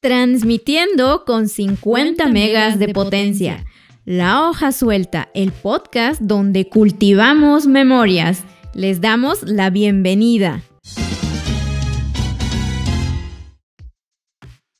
transmitiendo con 50 megas de potencia. La hoja suelta, el podcast donde cultivamos memorias. Les damos la bienvenida.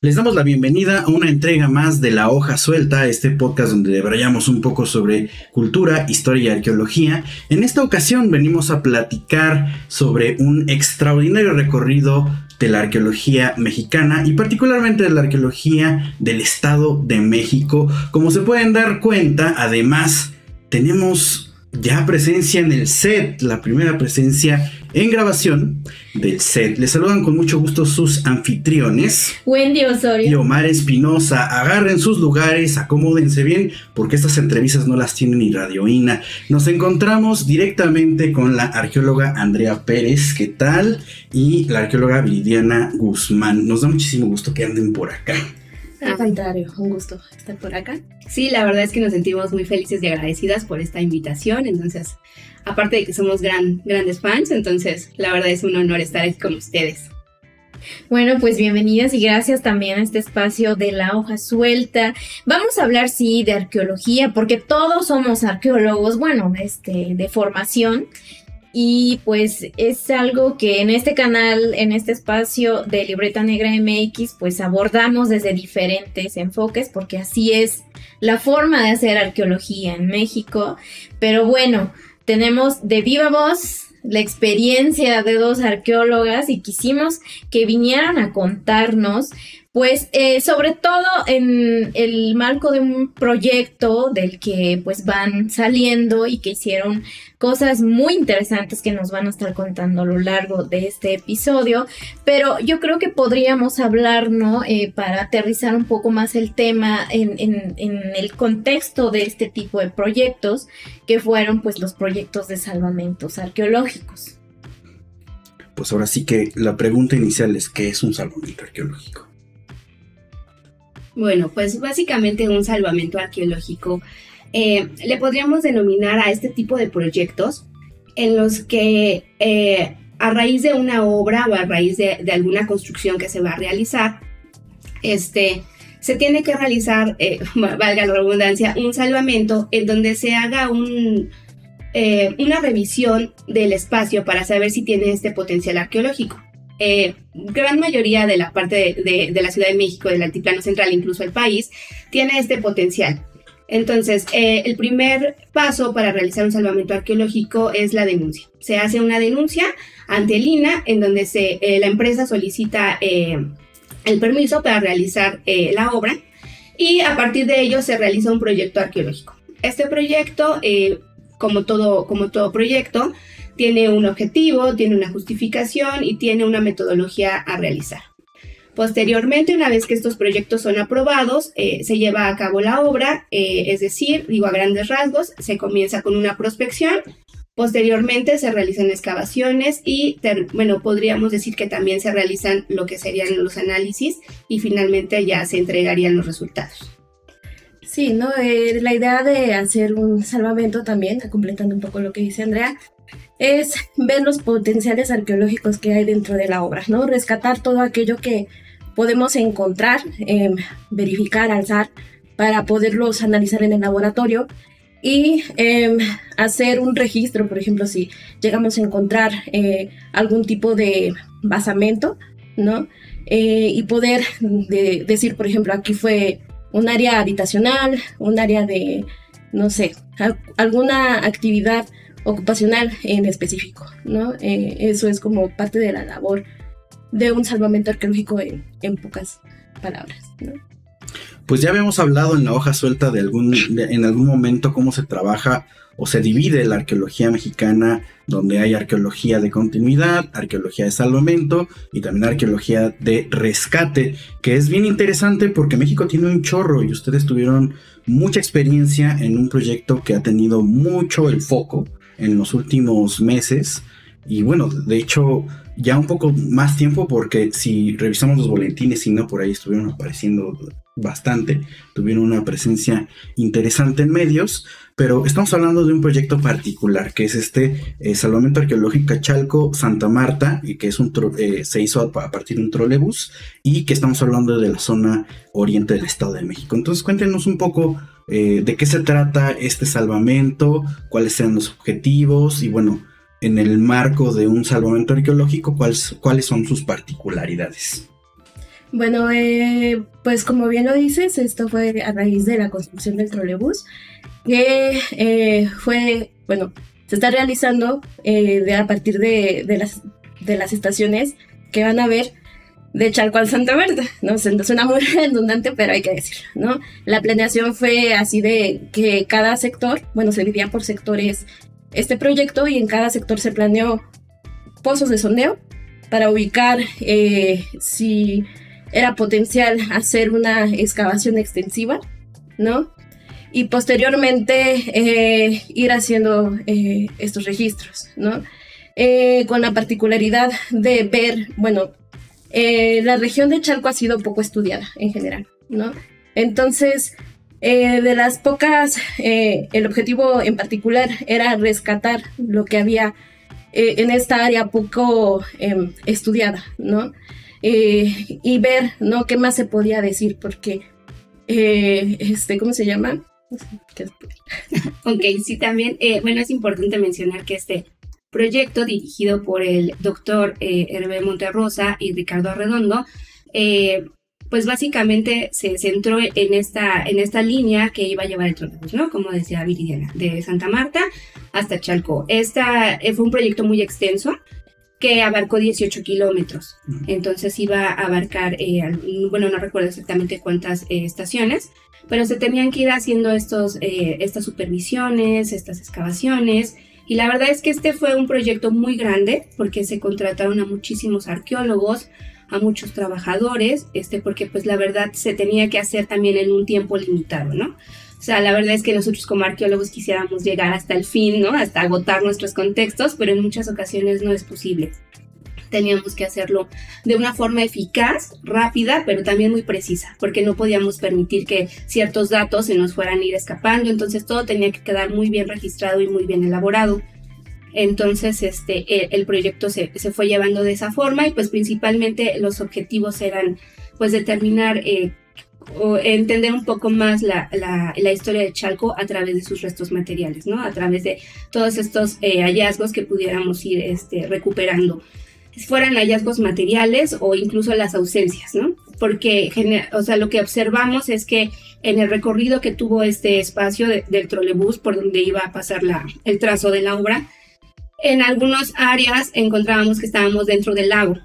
Les damos la bienvenida a una entrega más de La Hoja Suelta, este podcast donde debrayamos un poco sobre cultura, historia y arqueología. En esta ocasión venimos a platicar sobre un extraordinario recorrido de la arqueología mexicana y particularmente de la arqueología del Estado de México. Como se pueden dar cuenta, además tenemos ya presencia en el set, la primera presencia en grabación del set. Les saludan con mucho gusto sus anfitriones. Wendy Osorio. Y Omar Espinosa. Agarren sus lugares, acomódense bien, porque estas entrevistas no las tiene ni Radioína. Nos encontramos directamente con la arqueóloga Andrea Pérez, ¿qué tal? Y la arqueóloga Viridiana Guzmán. Nos da muchísimo gusto que anden por acá. Al contrario, un gusto estar por acá. Sí, la verdad es que nos sentimos muy felices y agradecidas por esta invitación. Entonces, aparte de que somos gran, grandes fans, entonces la verdad es un honor estar aquí con ustedes. Bueno, pues bienvenidas y gracias también a este espacio de la hoja suelta. Vamos a hablar, sí, de arqueología, porque todos somos arqueólogos, bueno, este, de formación. Y pues es algo que en este canal, en este espacio de Libreta Negra MX, pues abordamos desde diferentes enfoques, porque así es la forma de hacer arqueología en México. Pero bueno, tenemos de viva voz la experiencia de dos arqueólogas y quisimos que vinieran a contarnos pues eh, sobre todo en el marco de un proyecto del que pues van saliendo y que hicieron cosas muy interesantes que nos van a estar contando a lo largo de este episodio, pero yo creo que podríamos hablar, ¿no? Eh, para aterrizar un poco más el tema en, en, en, el contexto de este tipo de proyectos, que fueron pues los proyectos de salvamentos arqueológicos. Pues ahora sí que la pregunta inicial es, ¿qué es un salvamento arqueológico? Bueno, pues básicamente un salvamento arqueológico eh, le podríamos denominar a este tipo de proyectos en los que eh, a raíz de una obra o a raíz de, alguna construcción que se va a realizar, este, se tiene que realizar, eh, valga la redundancia, un salvamento en donde se haga un, una revisión del espacio para saber si tiene este potencial arqueológico eh, gran mayoría de la parte de, la Ciudad de México, del altiplano central, incluso el país, tiene este potencial. Entonces, eh, el primer paso para realizar un salvamento arqueológico es la denuncia. Se hace una denuncia ante el INA en donde eh, la empresa solicita eh, el permiso para realizar la obra y a partir de ello se realiza un proyecto arqueológico. Este proyecto, como todo proyecto, tiene un objetivo, tiene una justificación y tiene una metodología a realizar. Posteriormente, una vez que estos proyectos son aprobados, eh, se lleva a cabo la obra, eh, es decir, digo a grandes rasgos, se comienza con una prospección, posteriormente se realizan excavaciones y, bueno, podríamos decir que también se realizan lo que serían los análisis y finalmente ya se entregarían los resultados. Sí, ¿no? Eh, la idea de hacer un salvamento también, completando un poco lo que dice Andrea, es ver los potenciales arqueológicos que hay dentro de la obra, ¿no? Rescatar todo aquello que podemos encontrar, em, verificar, alzar, para poderlos analizar en el laboratorio y em, hacer un registro, por ejemplo, si llegamos a encontrar eh, algún tipo de basamento, ¿no? Eh, y poder decir, por ejemplo, aquí fue un área habitacional, un área de, no sé, alguna actividad ocupacional en específico, ¿no? Eh, eso es como parte de la labor de un salvamento arqueológico en, pocas palabras, ¿no? Pues ya habíamos hablado en la hoja suelta de algún, en algún momento cómo se trabaja o se divide la arqueología mexicana, donde hay arqueología de continuidad, arqueología de salvamento y también arqueología de rescate, que es bien interesante porque México tiene un chorro y ustedes tuvieron mucha experiencia en un proyecto que ha tenido mucho el foco en los últimos meses. Y bueno, de hecho, ya un poco más tiempo porque si revisamos los boletines y no, por ahí estuvieron apareciendo bastante, tuvieron una presencia interesante en medios, pero estamos hablando de un proyecto particular, que es este eh, Salvamento Arqueológico Chalco Santa Marta, y que es un eh, se hizo a, partir de un trolebús, y que estamos hablando de la zona oriente del Estado de México. Entonces cuéntenos un poco eh, de qué se trata este salvamento, cuáles sean los objetivos, y bueno, en el marco de un salvamento arqueológico, cuáles, cuáles son sus particularidades. Bueno, eh, pues como bien lo dices, esto fue a raíz de la construcción del trolebús, que eh, fue, bueno, se está realizando eh, de, a partir de, las, de las estaciones que van a ver de Chalco al Santa Marta, ¿no? Suena muy redundante, pero hay que decirlo, ¿no? La planeación fue así de que cada sector, bueno, se dividía por sectores este proyecto y en cada sector se planeó pozos de sondeo para ubicar si era potencial hacer una excavación extensiva, ¿no? Y posteriormente eh, ir haciendo eh, estos registros, ¿no? Eh, con la particularidad de ver, bueno, la región de Chalco ha sido poco estudiada en general, ¿no? Entonces, de las pocas, el objetivo en particular era rescatar lo que había en esta área poco em, estudiada, ¿no? Eh, y ver, ¿no? ¿Qué más se podía decir? Porque, eh, este, ¿cómo se llama? ok, sí, también, eh, bueno, es importante mencionar que este proyecto dirigido por el doctor Hervé Monterrosa y Ricardo Arredondo, pues básicamente se centró en esta, en esta línea que iba a llevar el trolebús, ¿no? Como decía Viridiana, de Santa Marta hasta Chalco. Esta fue un proyecto muy extenso, que abarcó 18 kilómetros. Entonces iba a abarcar, eh, bueno, no recuerdo exactamente cuántas eh, estaciones, pero se tenían que ir haciendo estos, eh, estas supervisiones, estas excavaciones. Y la verdad es que este fue un proyecto muy grande porque se contrataron a muchísimos arqueólogos, a muchos trabajadores, este, porque pues la verdad se tenía que hacer también en un tiempo limitado, ¿no? O sea, la verdad es que nosotros como arqueólogos quisiéramos llegar hasta el fin, ¿no? Hasta agotar nuestros contextos, pero en muchas ocasiones no es posible. Teníamos que hacerlo de una forma eficaz, rápida, pero también muy precisa, porque no podíamos permitir que ciertos datos se nos fueran a ir escapando, entonces todo tenía que quedar muy bien registrado y muy bien elaborado. Entonces, este, el, proyecto se, se, fue llevando de esa forma y pues principalmente los objetivos eran pues determinar eh, o entender un poco más la, la, historia de Chalco a través de sus restos materiales, ¿no? A través de todos estos eh, hallazgos que pudiéramos ir este, recuperando. Si fueran hallazgos materiales o incluso las ausencias, ¿no? Porque, o sea, lo que observamos es que en el recorrido que tuvo este espacio del trolebús por donde iba a pasar la, el trazo de la obra, en algunas áreas encontrábamos que estábamos dentro del lago,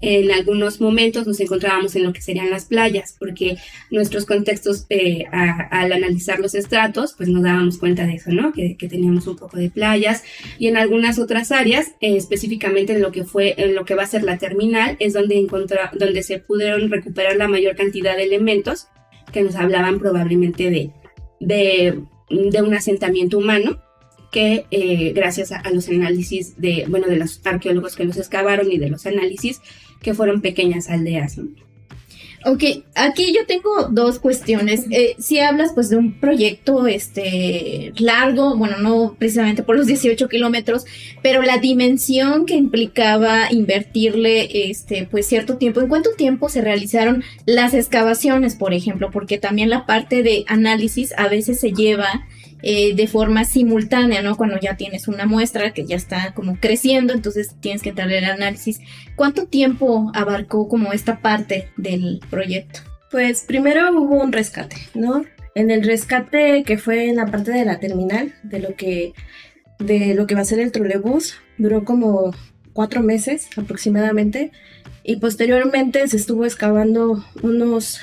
en algunos momentos nos encontrábamos en lo que serían las playas, porque nuestros contextos eh, al analizar los estratos, pues nos dábamos cuenta de eso, ¿no? Que, teníamos un poco de playas y en algunas otras áreas, eh, específicamente en lo que fue, en lo que va a ser la terminal, es donde donde se pudieron recuperar la mayor cantidad de elementos que nos hablaban probablemente de, de, de un asentamiento humano que eh, gracias a, los análisis de, bueno, de los arqueólogos que los excavaron y de los análisis, que fueron pequeñas aldeas. Ok, aquí yo tengo dos cuestiones. Eh, si hablas pues de un proyecto este largo, bueno, no precisamente por los 18 kilómetros, pero la dimensión que implicaba invertirle este pues cierto tiempo. ¿En cuánto tiempo se realizaron las excavaciones, por ejemplo? Porque también la parte de análisis a veces se lleva eh, de forma simultánea, ¿no? Cuando ya tienes una muestra que ya está como creciendo, entonces tienes que entrar el análisis. ¿Cuánto tiempo abarcó como esta parte del proyecto? Pues primero hubo un rescate, ¿no? En el rescate que fue en la parte de la terminal, de lo que, de lo que va a ser el trolebús, duró como cuatro meses aproximadamente y posteriormente se estuvo excavando unos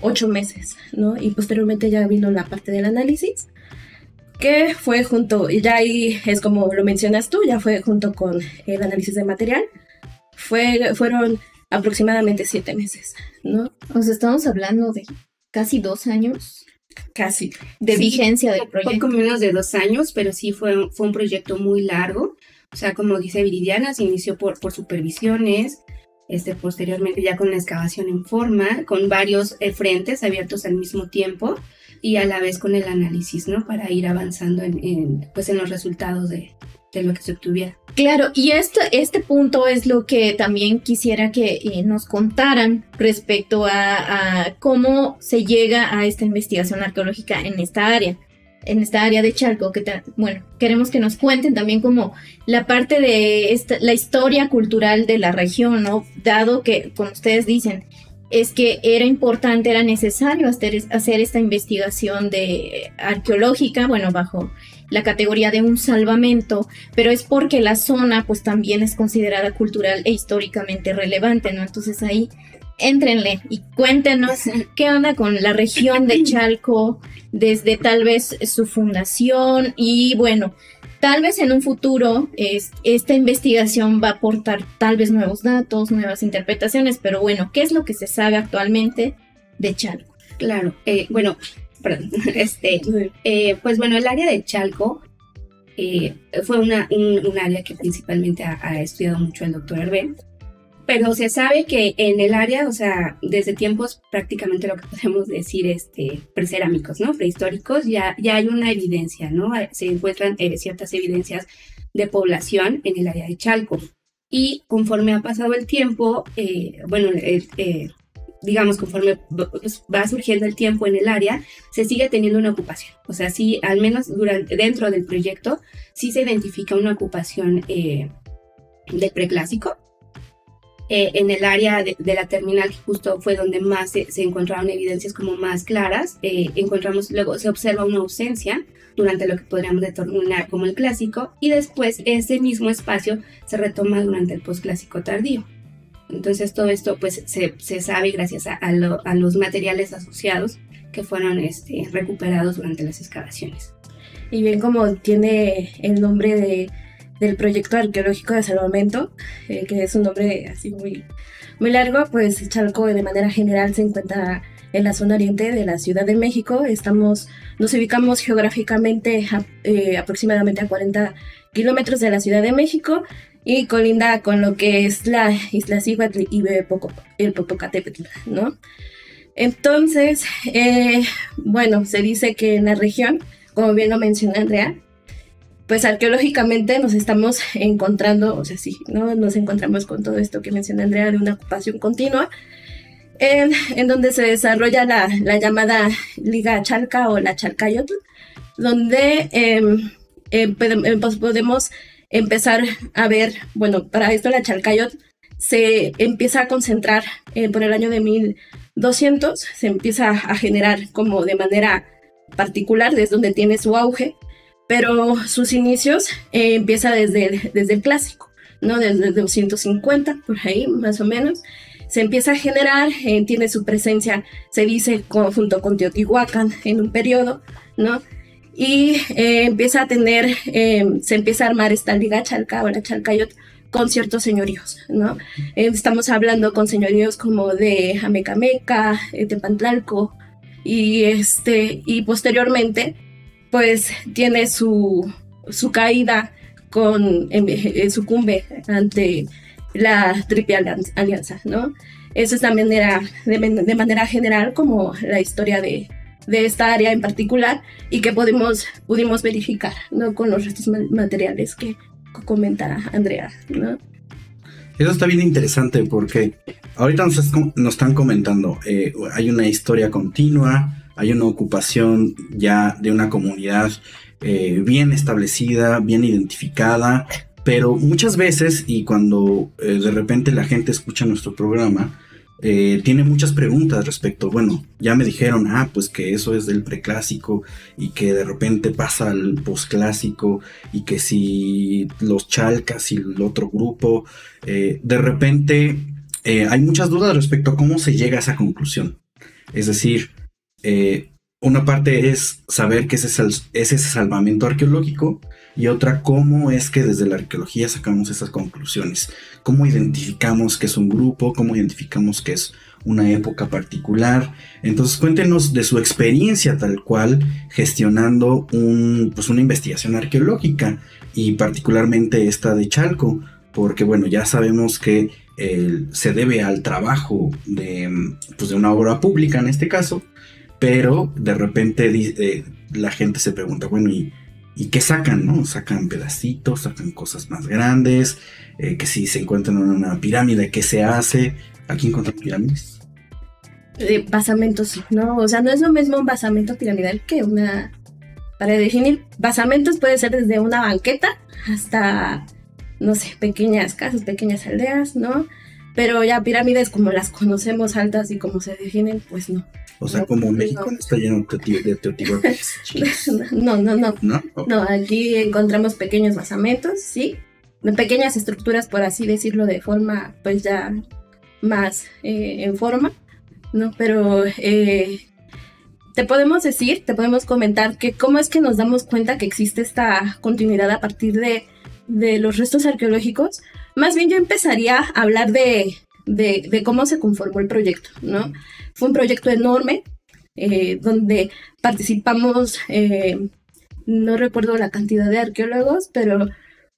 ocho meses, ¿no? Y posteriormente ya vino la parte del análisis que fue junto, y ya ahí es como lo mencionas tú, ya fue junto con el análisis de material, fue, fueron aproximadamente siete meses, ¿no? O sea, estamos hablando de casi dos años. Casi. De vigencia del proyecto. Poco menos de dos años, pero sí fue, fue un proyecto muy largo. O sea, como dice Viridiana, se inició por, por supervisiones, este, posteriormente ya con la excavación en forma, con varios eh, frentes abiertos al mismo tiempo y a la vez con el análisis, ¿no? Para ir avanzando en, pues en los resultados de, de, lo que se obtuviera. Claro, y este, este punto es lo que también quisiera que eh, nos contaran respecto a, a cómo se llega a esta investigación arqueológica en esta área en esta área de Chalco, que bueno, queremos que nos cuenten también como la parte de esta, la historia cultural de la región, ¿no? Dado que, como ustedes dicen, es que era importante, era necesario hacer, hacer esta investigación de arqueológica, bueno, bajo la categoría de un salvamento, pero es porque la zona pues también es considerada cultural e históricamente relevante, ¿no? Entonces ahí éntrenle y cuéntenos qué onda con la región de Chalco desde tal vez su fundación y bueno, tal vez en un futuro esta investigación va a aportar tal vez nuevos datos, nuevas interpretaciones, pero bueno, ¿qué es lo que se sabe actualmente de Chalco? Claro, eh, bueno, perdón, este, eh, pues bueno, el área de Chalco eh, fue una, un, área que principalmente ha, ha estudiado mucho el doctor Hervé pero se sabe que en el área, o sea, desde tiempos prácticamente lo que podemos decir, este, precerámicos, ¿no? Prehistóricos, ya, ya hay una evidencia, ¿no? Se encuentran eh, ciertas evidencias de población en el área de Chalco. Y conforme ha pasado el tiempo, eh, bueno, eh, digamos, conforme va surgiendo el tiempo en el área, se sigue teniendo una ocupación. O sea, sí, al menos durante, dentro del proyecto, sí se identifica una ocupación del preclásico eh, en el área de, la terminal, justo fue donde más se, encontraron evidencias como más claras, eh, encontramos, luego se observa una ausencia durante lo que podríamos determinar como el clásico, y después ese mismo espacio se retoma durante el posclásico tardío. Entonces todo esto pues se, se sabe gracias a, a, los materiales asociados que fueron este, recuperados durante las excavaciones. Y bien como tiene el nombre de del proyecto arqueológico de salvamento, eh, que es un nombre así muy, muy largo, pues Chalco de manera general se encuentra en la zona oriente de la Ciudad de México. Estamos, nos ubicamos geográficamente eh, aproximadamente a 40 kilómetros de la Ciudad de México y colinda con lo que es la isla Cihuatl y el Popocatépetl, ¿no? Entonces, eh, bueno, se dice que en la región, como bien lo menciona Andrea, pues arqueológicamente nos estamos encontrando, o sea, sí, ¿no? Nos encontramos con todo esto que menciona Andrea de una ocupación continua, en, donde se desarrolla la, la, llamada Liga Chalca o la Chalcayotl, donde em, em, em, pues podemos empezar a ver, bueno, para esto la Chalcayotl se empieza a concentrar eh, por el año de 1200, se empieza a generar como de manera particular, desde donde tiene su auge, pero sus inicios eh, empieza desde, desde el clásico, ¿no? Desde 250, por ahí más o menos. Se empieza a generar, eh, tiene su presencia, se dice, junto con Teotihuacán en un periodo, ¿no? Y eh, empieza a tener, se empieza a armar esta liga Chalca o la Chalcayot con ciertos señoríos, ¿no? estamos hablando con señoríos como de Amecameca, Tepantlalco, y, este, y posteriormente pues tiene su, su caída con sucumbe ante la triple alianza, ¿no? Esa es la manera, de, manera general como la historia de, de, esta área en particular y que podemos, pudimos verificar, ¿no? Con los restos materiales que comenta Andrea, ¿no? Eso está bien interesante porque ahorita nos, nos están comentando, eh, hay una historia continua, hay una ocupación ya de una comunidad eh, bien establecida, bien identificada, pero muchas veces y cuando eh, de repente la gente escucha nuestro programa, eh, tiene muchas preguntas respecto, bueno, ya me dijeron, ah, pues que eso es del preclásico y que de repente pasa al posclásico y que si los chalcas y el otro grupo, de repente hay muchas dudas respecto a cómo se llega a esa conclusión. Es decir, eh, una parte es saber qué es ese, salvamento arqueológico y otra cómo es que desde la arqueología sacamos esas conclusiones, cómo identificamos que es un grupo, cómo identificamos que es una época particular. Entonces cuéntenos de su experiencia tal cual gestionando pues una investigación arqueológica y particularmente esta de Chalco, porque bueno, ya sabemos que se debe al trabajo de, pues, de una obra pública en este caso, pero de repente eh, la gente se pregunta, bueno, ¿y, ¿y, qué sacan? ¿no? Sacan pedacitos, sacan cosas más grandes, eh, que si se encuentran en una pirámide, ¿qué se hace? ¿Aquí encuentran pirámides? De basamentos, ¿no? O sea, no es lo mismo un basamento piramidal que una... Para definir, basamentos puede ser desde una banqueta hasta, no sé, pequeñas casas, pequeñas aldeas, ¿no? Pero ya pirámides como las conocemos altas y como se definen, pues no. O sea, como México no está lleno de teotihuacanes. no, no, no. ¿No? No, aquí encontramos pequeños basamentos, sí. Pequeñas estructuras, por así decirlo, de forma, pues ya más eh, en forma, ¿no? Pero eh, te podemos decir, te podemos comentar que cómo es que nos damos cuenta que existe esta continuidad a partir de, de los restos arqueológicos. Más bien yo empezaría a hablar de, de, cómo se conformó el proyecto, ¿no? Fue un proyecto enorme eh, donde participamos, no recuerdo la cantidad de arqueólogos, pero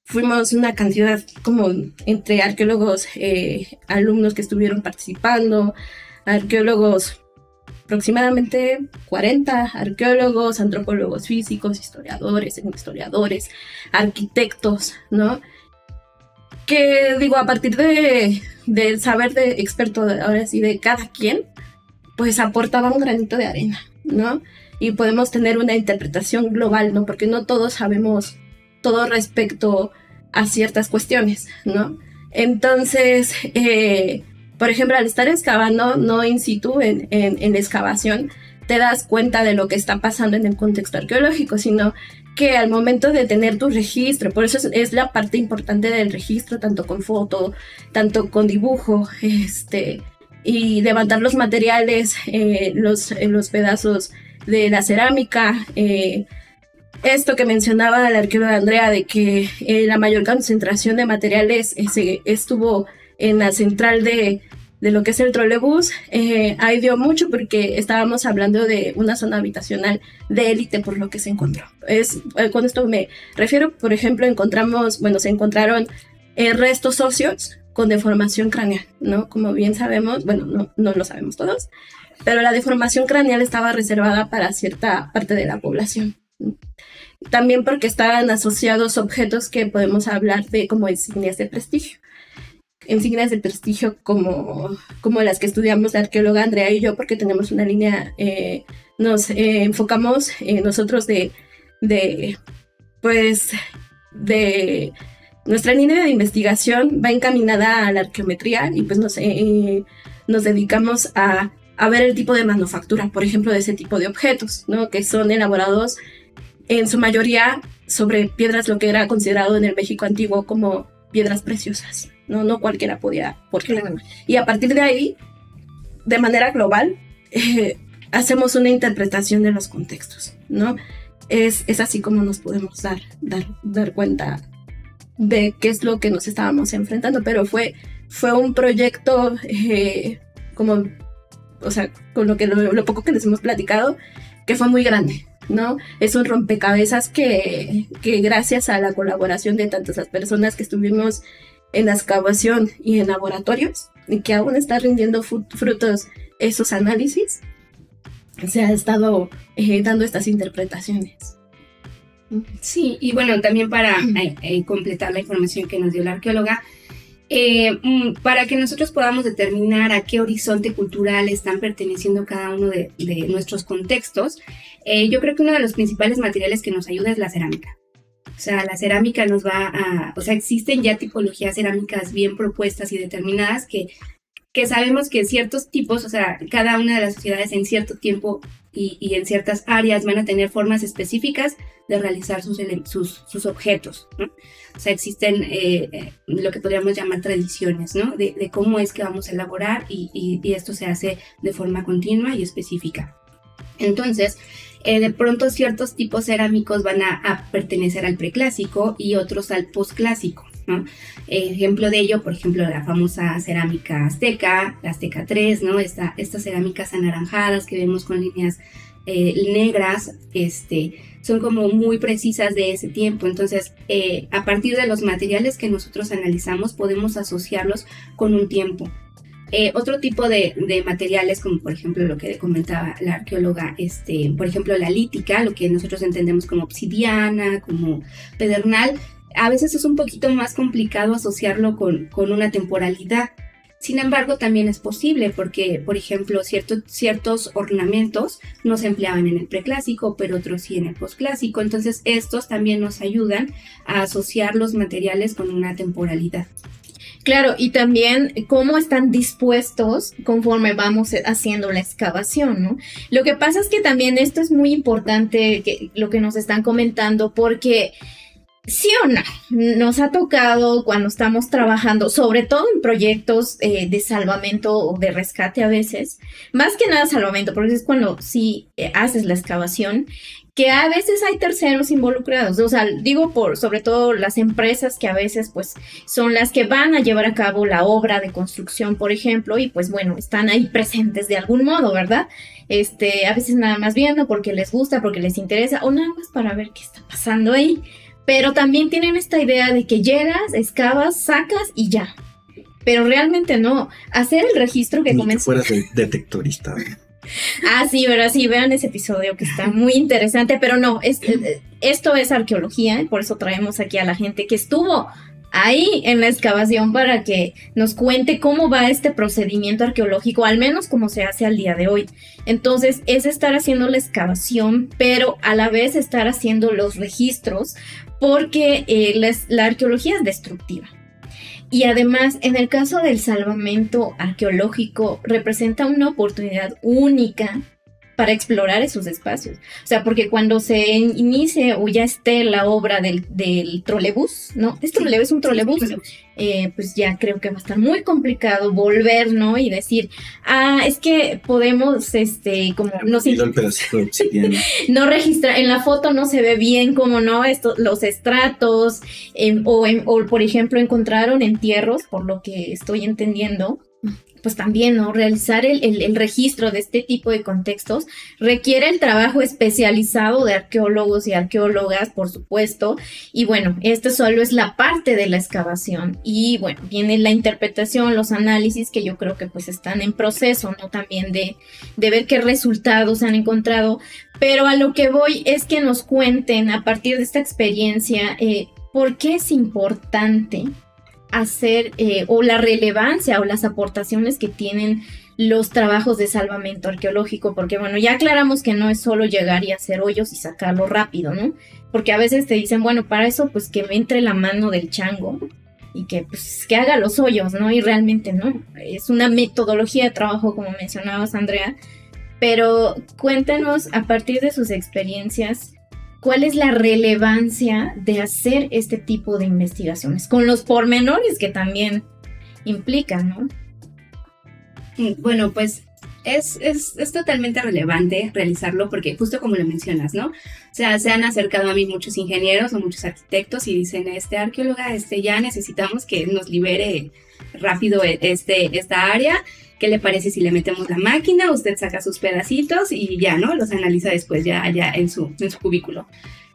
fuimos una cantidad como entre arqueólogos, eh, alumnos que estuvieron participando, arqueólogos, aproximadamente 40 arqueólogos, antropólogos físicos, historiadores, historiadores, arquitectos, ¿no? Que digo, a partir de, del saber de experto, ahora sí, de cada quien, pues aportaba un granito de arena, ¿no? Y podemos tener una interpretación global, ¿no? Porque no todos sabemos todo respecto a ciertas cuestiones, ¿no? Entonces, eh, por ejemplo, al estar excavando, no in situ, en, en, excavación, te das cuenta de lo que está pasando en el contexto arqueológico, sino que al momento de tener tu registro, por eso es, la parte importante del registro, tanto con foto, tanto con dibujo, este, y levantar los materiales, eh, los, los pedazos de la cerámica, eh, esto que mencionaba la arqueóloga Andrea de que eh, la mayor concentración de materiales estuvo en la central de, lo que es el trolebús, eh, ahí dio mucho porque estábamos hablando de una zona habitacional de élite por lo que se encontró. Es, eh, con esto me refiero, por ejemplo, encontramos, bueno, se encontraron restos óseos con deformación craneal, ¿no? Como bien sabemos, bueno, no, no lo sabemos todos, pero la deformación craneal estaba reservada para cierta parte de la población. También porque estaban asociados objetos que podemos hablar de como insignias de prestigio. Insignias de prestigio como, como las que estudiamos la arqueóloga Andrea y yo, porque tenemos una línea, eh, nos eh, enfocamos eh, nosotros de, de, pues, de nuestra línea de investigación va encaminada a la arqueometría y pues nos, nos dedicamos a, a, ver el tipo de manufactura, por ejemplo, de ese tipo de objetos, ¿no? Que son elaborados en su mayoría sobre piedras lo que era considerado en el México antiguo como piedras preciosas. No, no cualquiera podía portarla. Y a partir de ahí, de manera global, eh, hacemos una interpretación de los contextos, ¿no? Es, es así como nos podemos dar, dar, dar cuenta de qué es lo que nos estábamos enfrentando, pero fue, fue un proyecto eh, como, o sea, con lo, que, lo poco que les hemos platicado, que fue muy grande, ¿no? Es un rompecabezas que, que gracias a la colaboración de tantas las personas que estuvimos en la excavación y en laboratorios y que aún está rindiendo frutos esos análisis, se ha estado eh, dando estas interpretaciones. Sí, y bueno, también para eh, completar la información que nos dio la arqueóloga, eh, mm, para que nosotros podamos determinar a qué horizonte cultural están perteneciendo cada uno de, nuestros contextos, eh, yo creo que uno de los principales materiales que nos ayuda es la cerámica. O sea, la cerámica nos va a, o sea, existen ya tipologías cerámicas bien propuestas y determinadas que que sabemos que ciertos tipos, o sea, cada una de las sociedades en cierto tiempo y, en ciertas áreas van a tener formas específicas de realizar sus, sus, sus objetos, ¿no? O sea, existen eh, lo que podríamos llamar tradiciones, ¿no? De, cómo es que vamos a elaborar y, y, esto se hace de forma continua y específica. Entonces, eh, de pronto ciertos tipos cerámicos van a, pertenecer al preclásico y otros al posclásico. Ejemplo de ello, por ejemplo, la famosa cerámica azteca, la azteca 3, ¿no? estas cerámicas anaranjadas que vemos con líneas eh, negras, este, son como muy precisas de ese tiempo. Entonces, eh, a partir de los materiales que nosotros analizamos, podemos asociarlos con un tiempo. Eh, otro tipo de, materiales, como por ejemplo lo que comentaba la arqueóloga, este, por ejemplo la lítica, lo que nosotros entendemos como obsidiana, como pedernal, a veces es un poquito más complicado asociarlo con, con una temporalidad. Sin embargo, también es posible porque, por ejemplo, ciertos ornamentos no se empleaban en el preclásico, pero otros sí en el posclásico. Entonces, estos también nos ayudan a asociar los materiales con una temporalidad. Claro, y también cómo están dispuestos conforme vamos haciendo la excavación, ¿no? Lo que pasa es que también esto es muy importante, lo que nos están comentando, porque sí o no, nos ha tocado cuando estamos trabajando, sobre todo en proyectos eh, de salvamento o de rescate a veces, más que nada salvamento, porque es cuando sí eh, haces la excavación, que a veces hay terceros involucrados, o sea, digo por sobre todo las empresas que a veces pues son las que van a llevar a cabo la obra de construcción, por ejemplo, y pues bueno, están ahí presentes de algún modo, ¿verdad? Este, a veces nada más viendo porque les gusta, porque les interesa, o nada más para ver qué está pasando ahí. Pero también tienen esta idea de que llegas, excavas, sacas y ya. Pero realmente no. Hacer el registro que comenzó. fueras detectorista. Ah, sí, ¿verdad? Sí, vean ese episodio que está muy interesante, pero no, es, eh, esto es arqueología, por eso traemos aquí a la gente que estuvo ahí en la excavación para que nos cuente cómo va este procedimiento arqueológico, al menos como se hace al día de hoy. Entonces, es estar haciendo la excavación, pero a la vez estar haciendo los registros, porque eh, la arqueología es destructiva. Y además, en el caso del salvamento arqueológico, representa una oportunidad única para explorar esos espacios. O sea, porque cuando se inicie o ya esté la obra del, del trolebús, ¿no? ¿Es trolebús? ¿Es un trolebús? Eh, pues ya creo que va a estar muy complicado volver, ¿no? Y decir, ah, es que podemos, este, como... No, no registra, en la foto no se ve bien como, ¿no? Esto, los estratos, o, o, por ejemplo, encontraron entierros, por lo que estoy entendiendo, pues también, ¿no? Realizar el, registro de este tipo de contextos requiere el trabajo especializado de arqueólogos y arqueólogas, por supuesto. Y bueno, esto solo es la parte de la excavación. Y bueno, viene la interpretación, los análisis que yo creo que pues están en proceso, ¿no? También de, de ver qué resultados han encontrado. Pero a lo que voy es que nos cuenten a partir de esta experiencia, eh, ¿por qué es importante hacer eh, o la relevancia o las aportaciones que tienen los trabajos de salvamento arqueológico, porque bueno, ya aclaramos que no es solo llegar y hacer hoyos y sacarlo rápido, ¿no? Porque a veces te dicen, bueno, para eso pues que me entre la mano del chango y que pues que haga los hoyos, ¿no? Y realmente no, es una metodología de trabajo como mencionabas Andrea, pero cuéntenos a partir de sus experiencias cuál es la relevancia de hacer este tipo de investigaciones, con los pormenores que también implican, ¿no? Bueno, pues es, es, es, totalmente relevante realizarlo porque justo como lo mencionas, ¿no? O sea, se han acercado a mí muchos ingenieros o muchos arquitectos y dicen, este arqueóloga, este, ya necesitamos que nos libere rápido e, este, esta área ¿Qué le parece si le metemos la máquina? Usted saca sus pedacitos y ya, ¿no? Los analiza después ya, allá en su, en su cubículo.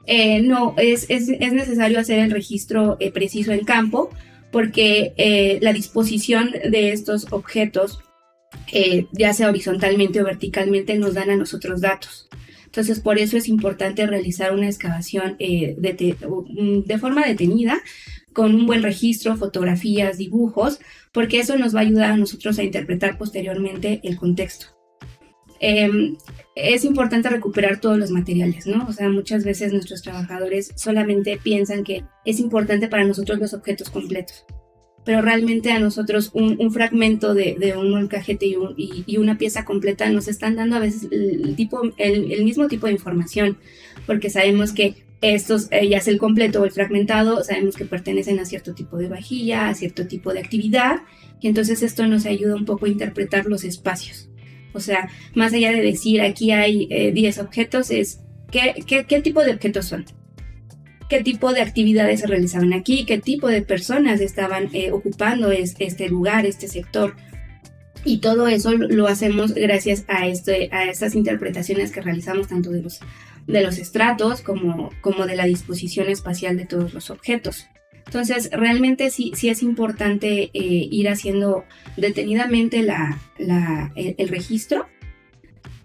Eh, no, es, es, es, necesario hacer el registro eh, preciso en campo porque eh, la disposición de estos objetos, ya sea horizontalmente o verticalmente, nos dan a nosotros datos. Entonces, por eso es importante realizar una excavación de, de forma detenida con un buen registro, fotografías, dibujos, porque eso nos va a ayudar a nosotros a interpretar posteriormente el contexto. Em, es importante recuperar todos los materiales, ¿no? O sea, muchas veces nuestros trabajadores solamente piensan que es importante para nosotros los objetos completos, pero realmente a nosotros un, fragmento de, un molcajete y, y, una pieza completa nos están dando a veces el, tipo, el mismo tipo de información, porque sabemos que estos, eh, ya sea el completo o el fragmentado, sabemos que pertenecen a cierto tipo de vajilla, a cierto tipo de actividad, y entonces esto nos ayuda un poco a interpretar los espacios. O sea, más allá de decir aquí hay 10 eh, objetos, es ¿qué, ¿qué, tipo de objetos son, qué tipo de actividades se realizaban aquí, qué tipo de personas estaban eh, ocupando este lugar, este sector. Y todo eso lo hacemos gracias a, este, a estas interpretaciones que realizamos tanto de los, de los estratos como, como de la disposición espacial de todos los objetos. Entonces, realmente sí, sí es importante eh, ir haciendo detenidamente la, el, registro.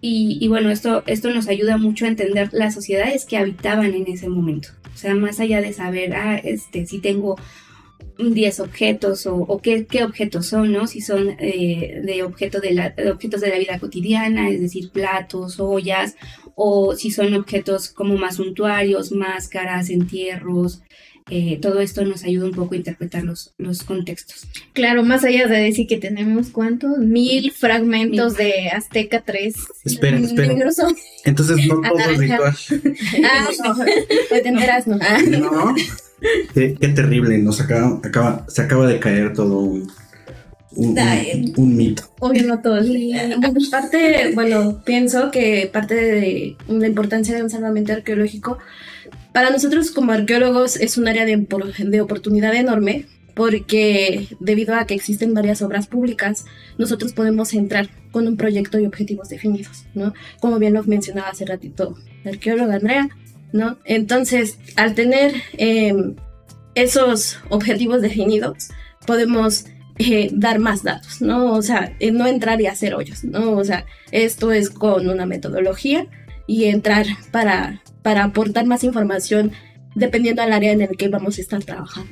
Y, bueno, esto, esto nos ayuda mucho a entender las sociedades que habitaban en ese momento. O sea, más allá de saber, ah, este, si tengo 10 objetos o, qué, objetos son, ¿no? Si son eh, de, objeto de, la, objetos de la vida cotidiana, es decir, platos, ollas, o si son objetos como más suntuarios, máscaras, entierros, eh, todo esto nos ayuda un poco a interpretar los, los contextos. Claro, más allá de decir que tenemos cuántos, mil fragmentos de Azteca 3. Esperen, esperen. Entonces no todo ritual. ah, no, pues te enteras, ¿no? Ah. No, qué, terrible, nos acaba, acaba, se acaba de caer todo un, un, mito. Obvio, no todo. parte, bueno, pienso que parte de la importancia de un salvamento arqueológico para nosotros como arqueólogos es un área de, de oportunidad enorme porque debido a que existen varias obras públicas, nosotros podemos entrar con un proyecto y objetivos definidos, ¿no? Como bien lo mencionaba hace ratito la arqueóloga Andrea, ¿no? Entonces, al tener em, esos objetivos definidos, podemos eh, dar más datos, ¿no? O sea, eh, no entrar y hacer hoyos, ¿no? O sea, esto es con una metodología y entrar para para aportar más información dependiendo del área en el que vamos a estar trabajando.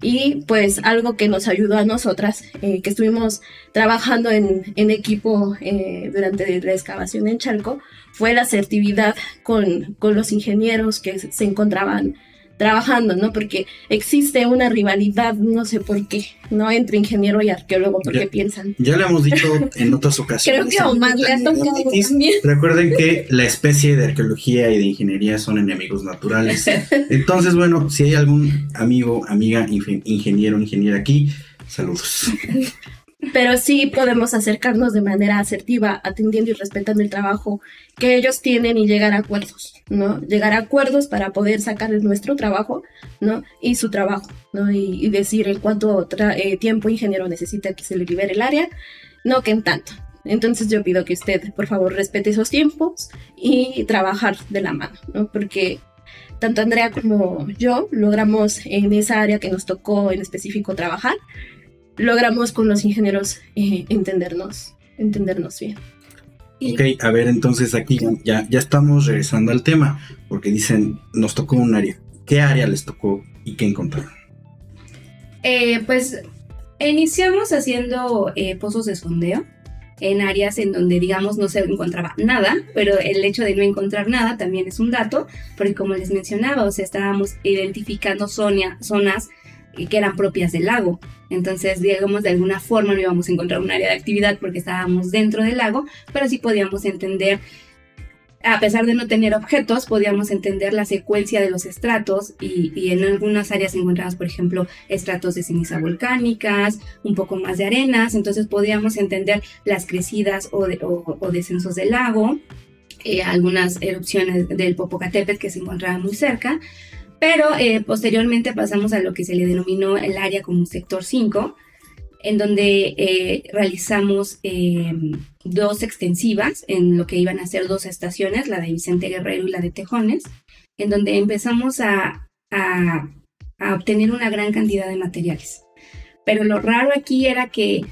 Y pues algo que nos ayudó a nosotras, eh, que estuvimos trabajando en, en equipo eh, durante la excavación en Chalco, fue la asertividad con, con los ingenieros que se encontraban trabajando, ¿no? Porque existe una rivalidad, no sé por qué, ¿no? Entre ingeniero y arqueólogo, porque piensan. Ya lo hemos dicho en otras ocasiones. Creo que Omar le ha tocado también. Recuerden que la especie de arqueología y de ingeniería son enemigos naturales. Entonces, bueno, si hay algún amigo, amiga, ingeniero, ingeniera aquí, saludos. pero sí podemos acercarnos de manera asertiva, atendiendo y respetando el trabajo que ellos tienen y llegar a acuerdos, ¿no? Llegar a acuerdos para poder sacar nuestro trabajo, ¿no? Y su trabajo, ¿no? Y, decir en cuánto eh, tiempo ingeniero necesita que se le libere el área, no que en tanto. Entonces yo pido que usted, por favor, respete esos tiempos y trabajar de la mano, ¿no? Porque tanto Andrea como yo logramos en esa área que nos tocó en específico trabajar, logramos con los ingenieros eh, entendernos, entendernos bien. Ok, a ver, entonces aquí ya, ya estamos regresando al tema, porque dicen, nos tocó un área. ¿Qué área les tocó y qué encontraron? Eh, pues iniciamos haciendo eh, pozos de sondeo en áreas en donde, digamos, no se encontraba nada, pero el hecho de no encontrar nada también es un dato, porque como les mencionaba, o sea, estábamos identificando zonas que eran propias del lago. Entonces, digamos, de alguna forma no íbamos a encontrar un área de actividad porque estábamos dentro del lago, pero sí podíamos entender, a pesar de no tener objetos, podíamos entender la secuencia de los estratos y, en algunas áreas encontramos, por ejemplo, estratos de ceniza volcánicas, un poco más de arenas, entonces podíamos entender las crecidas o, descensos del lago. Eh, algunas erupciones del Popocatépetl que se encontraban muy cerca, pero eh, posteriormente pasamos a lo que se le denominó el área como sector 5, en donde eh, realizamos eh, dos extensivas en lo que iban a ser dos estaciones, la de Vicente Guerrero y la de Tejones, en donde empezamos a, a, a obtener una gran cantidad de materiales. Pero lo raro aquí era que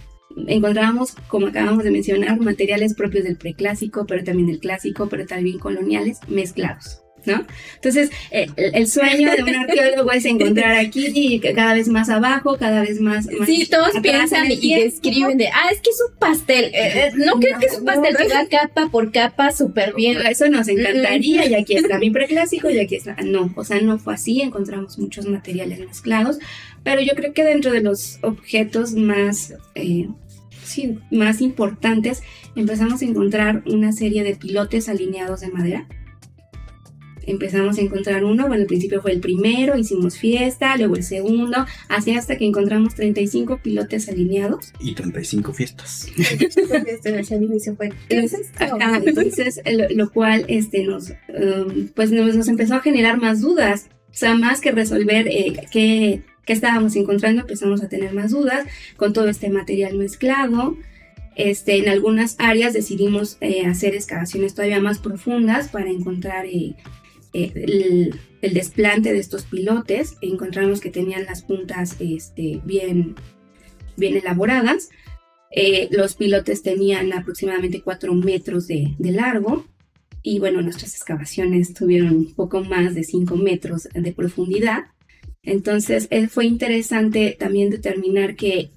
encontrábamos, como acabamos de mencionar, materiales propios del preclásico, pero también del clásico, pero también coloniales, mezclados. ¿No? Entonces, eh, el, sueño de un arqueólogo es encontrar aquí y cada vez más abajo, cada vez más. sí, todos piensan y describen de, ah, es que es un pastel. Eh, eh, no creo que es un pastel que va capa por capa súper bien. Eso nos encantaría, y aquí está mi preclásico, y aquí está. No, o sea, no fue así, encontramos muchos materiales mezclados, pero yo creo que dentro de los objetos más. sí, más importantes, empezamos a encontrar una serie de pilotes alineados de madera empezamos a encontrar uno, bueno, al principio fue el primero, hicimos fiesta, luego el segundo, así hasta que encontramos 35 pilotes alineados. Y 35 fiestas. entonces, lo, cual este, nos, um, pues nos, empezó a generar más dudas, o sea, más que resolver eh, qué, qué estábamos encontrando, empezamos a tener más dudas con todo este material mezclado. Este, en algunas áreas decidimos eh, hacer excavaciones todavía más profundas para encontrar eh, eh, el, desplante de estos pilotes. Encontramos que tenían las puntas este, bien, bien elaboradas. los pilotes tenían aproximadamente 4 metros de, largo y bueno, nuestras excavaciones tuvieron un poco más de 5 metros de profundidad. Entonces fue interesante también determinar que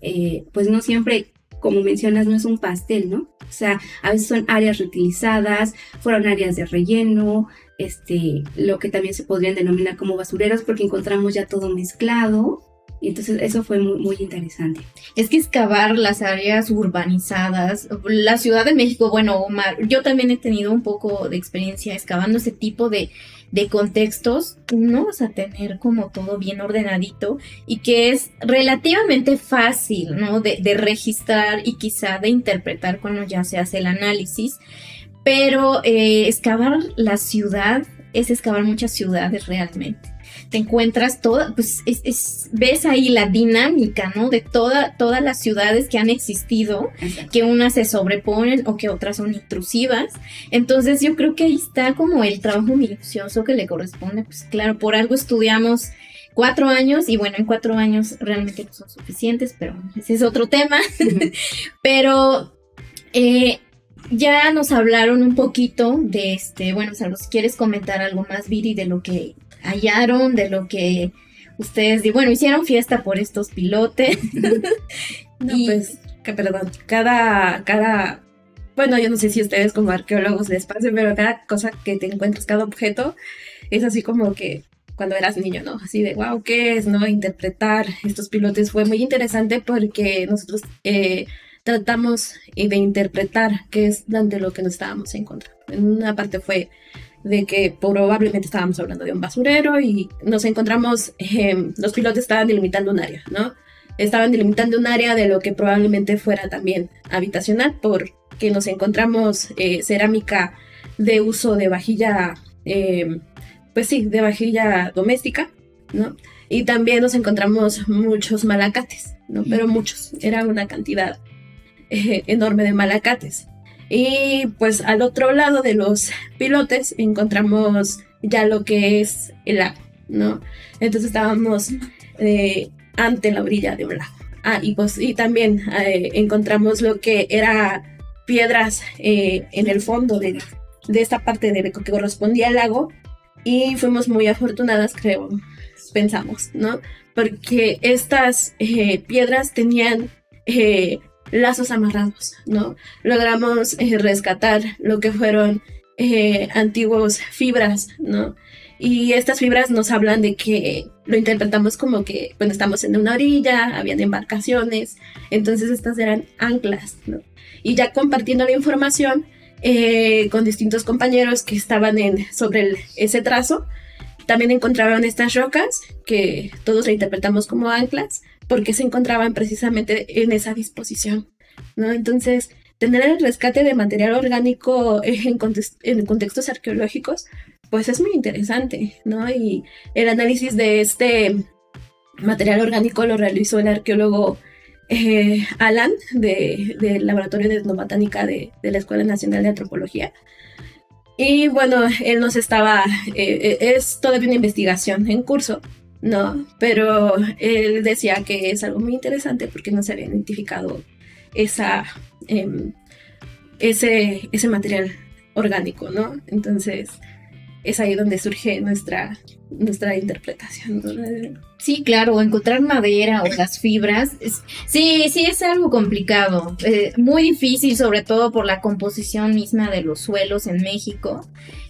pues no siempre como mencionas, no es un pastel, ¿no? O sea, a veces son áreas reutilizadas, fueron áreas de relleno, este, lo que también se podrían denominar como basureros porque encontramos ya todo mezclado. Y entonces eso fue muy, muy interesante. Es que excavar las áreas urbanizadas, la Ciudad de México, bueno, Omar, yo también he tenido un poco de experiencia excavando ese tipo de, de contextos, no vas a tener como todo bien ordenadito y que es relativamente fácil, ¿no? De, registrar y quizá de interpretar cuando ya se hace el análisis. Pero eh, excavar la ciudad es excavar muchas ciudades realmente te encuentras toda, pues es, ves ahí la dinámica, ¿no? De toda, todas las ciudades que han existido, que unas se sobreponen o que otras son intrusivas. Entonces yo creo que ahí está como el trabajo minucioso que le corresponde, pues claro, por algo estudiamos cuatro años y bueno, en cuatro años realmente no son suficientes, pero ese es otro tema. pero eh, ya nos hablaron un poquito de este, bueno, salvo si quieres comentar algo más, Viri, de lo que hallaron, de lo que ustedes, bueno, hicieron fiesta por estos pilotes. no, pues, que, perdón, cada, cada, bueno, yo no sé si ustedes como arqueólogos les pase, pero cada cosa que te encuentras, cada objeto, es así como que cuando eras niño, ¿no? Así de, wow, ¿qué es, no? Interpretar estos pilotes fue muy interesante porque nosotros eh, tratamos de interpretar qué es de lo que nos estábamos encontrando. En una parte fue de que probablemente estábamos hablando de un basurero y nos encontramos, em, los pilotos estaban delimitando un área, ¿no? Estaban delimitando un área de lo que probablemente fuera también habitacional, porque nos encontramos eh, cerámica de uso de vajilla, em, pues sí, de vajilla doméstica, ¿no? Y también nos encontramos muchos malacates, ¿no? Pero muchos, era una cantidad eh, enorme de malacates. Y pues al otro lado de los pilotes encontramos ya lo que es el lago, ¿no? Entonces estábamos eh, ante la orilla de un lago. Ah, y pues y también eh, encontramos lo que era piedras eh, en el fondo de, de esta parte de que correspondía al lago y fuimos muy afortunadas, creo, pensamos, ¿no? Porque estas piedras tenían lazos amarrados, ¿no? Logramos eh, rescatar lo que fueron eh, antiguos fibras, ¿no? Y estas fibras nos hablan de que lo interpretamos como que, bueno, estamos en una orilla, habían embarcaciones, entonces estas eran anclas, ¿no? Y ya compartiendo la información eh, con distintos compañeros que estaban en, sobre ese trazo, también encontraron estas rocas que todos la interpretamos como anclas, porque se encontraban precisamente en esa disposición, ¿no? Entonces, tener el rescate de material orgánico en, contextos arqueológicos, pues es muy interesante, ¿no? Y el análisis de este material orgánico lo realizó el arqueólogo eh, Alan del Laboratorio de Etnobotánica de, de, la Escuela Nacional de Antropología. Y bueno, él nos estaba, eh, eh, es todavía una investigación en curso, ¿no? Pero él decía que es algo muy interesante porque no se había identificado esa, em, ese, ese material orgánico, ¿no? Entonces es ahí donde surge nuestra, nuestra interpretación. Sí, claro, encontrar madera o las fibras, sí, sí es algo complicado, eh, muy difícil, sobre todo por la composición misma de los suelos en México.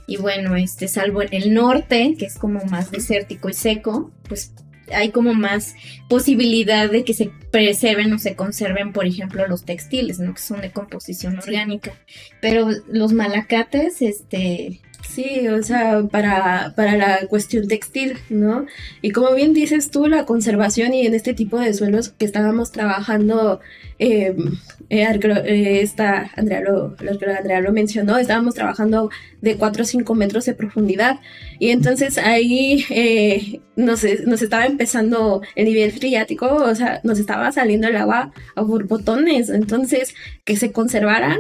Y bueno, este, salvo en el norte, que es como más desértico y seco, pues hay como más posibilidad de que se preserven o se conserven, por ejemplo, los textiles, ¿no? Que son de composición orgánica. Pero los malacates, este, Sí, o sea, para, para la cuestión textil, ¿no? Y como bien dices tú, la conservación y en este tipo de suelos que estábamos trabajando, eh, eh, eh, esta, Andrea lo, lo, Andrea lo mencionó, estábamos trabajando de 4 o 5 metros de profundidad y entonces ahí nos, nos estaba empezando el nivel friático, o sea, nos estaba saliendo el agua a borbotones, entonces que se conservaran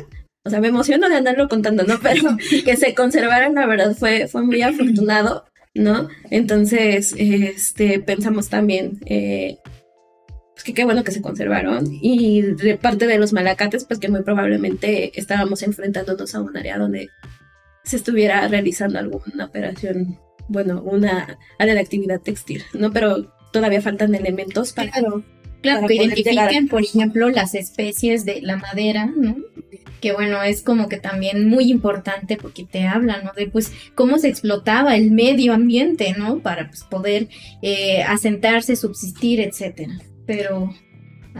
o sea, me emociono de andarlo contando, ¿no? Pero que se conservaran, la verdad, fue, fue muy afortunado, ¿no? Entonces, este, pensamos también, eh, pues que qué bueno que se conservaron. Y de parte de los malacates, pues que muy probablemente estábamos enfrentándonos a un área donde se estuviera realizando alguna operación, bueno, una área de actividad textil, ¿no? Pero todavía faltan elementos para... Claro. Claro, que identifiquen, por ejemplo, las especies de la madera, ¿no? Que bueno, es como que también muy importante porque te habla, ¿no? De pues cómo se explotaba el medio ambiente, ¿no? Para pues, poder eh, asentarse, subsistir, etcétera. Pero,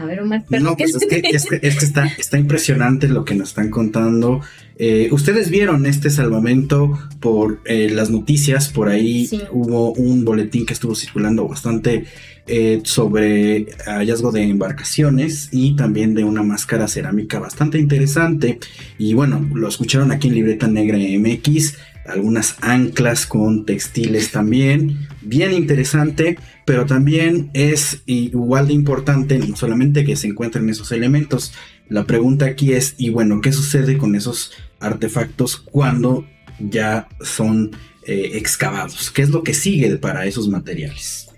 a ver, Omar, pero no, pues es, que, es, que, está, está impresionante lo que nos están contando. Eh, Ustedes vieron este salvamento por eh, las noticias, por ahí hubo un boletín que estuvo circulando bastante eh, sobre hallazgo de embarcaciones y también de una máscara cerámica bastante interesante. Y bueno, lo escucharon aquí en Libreta Negra MX, algunas anclas con textiles también, bien interesante, pero también es igual de importante no solamente que se encuentren esos elementos. La pregunta aquí es, y bueno, ¿qué sucede con esos artefactos cuando ya son eh, excavados? ¿Qué es lo que sigue para esos materiales?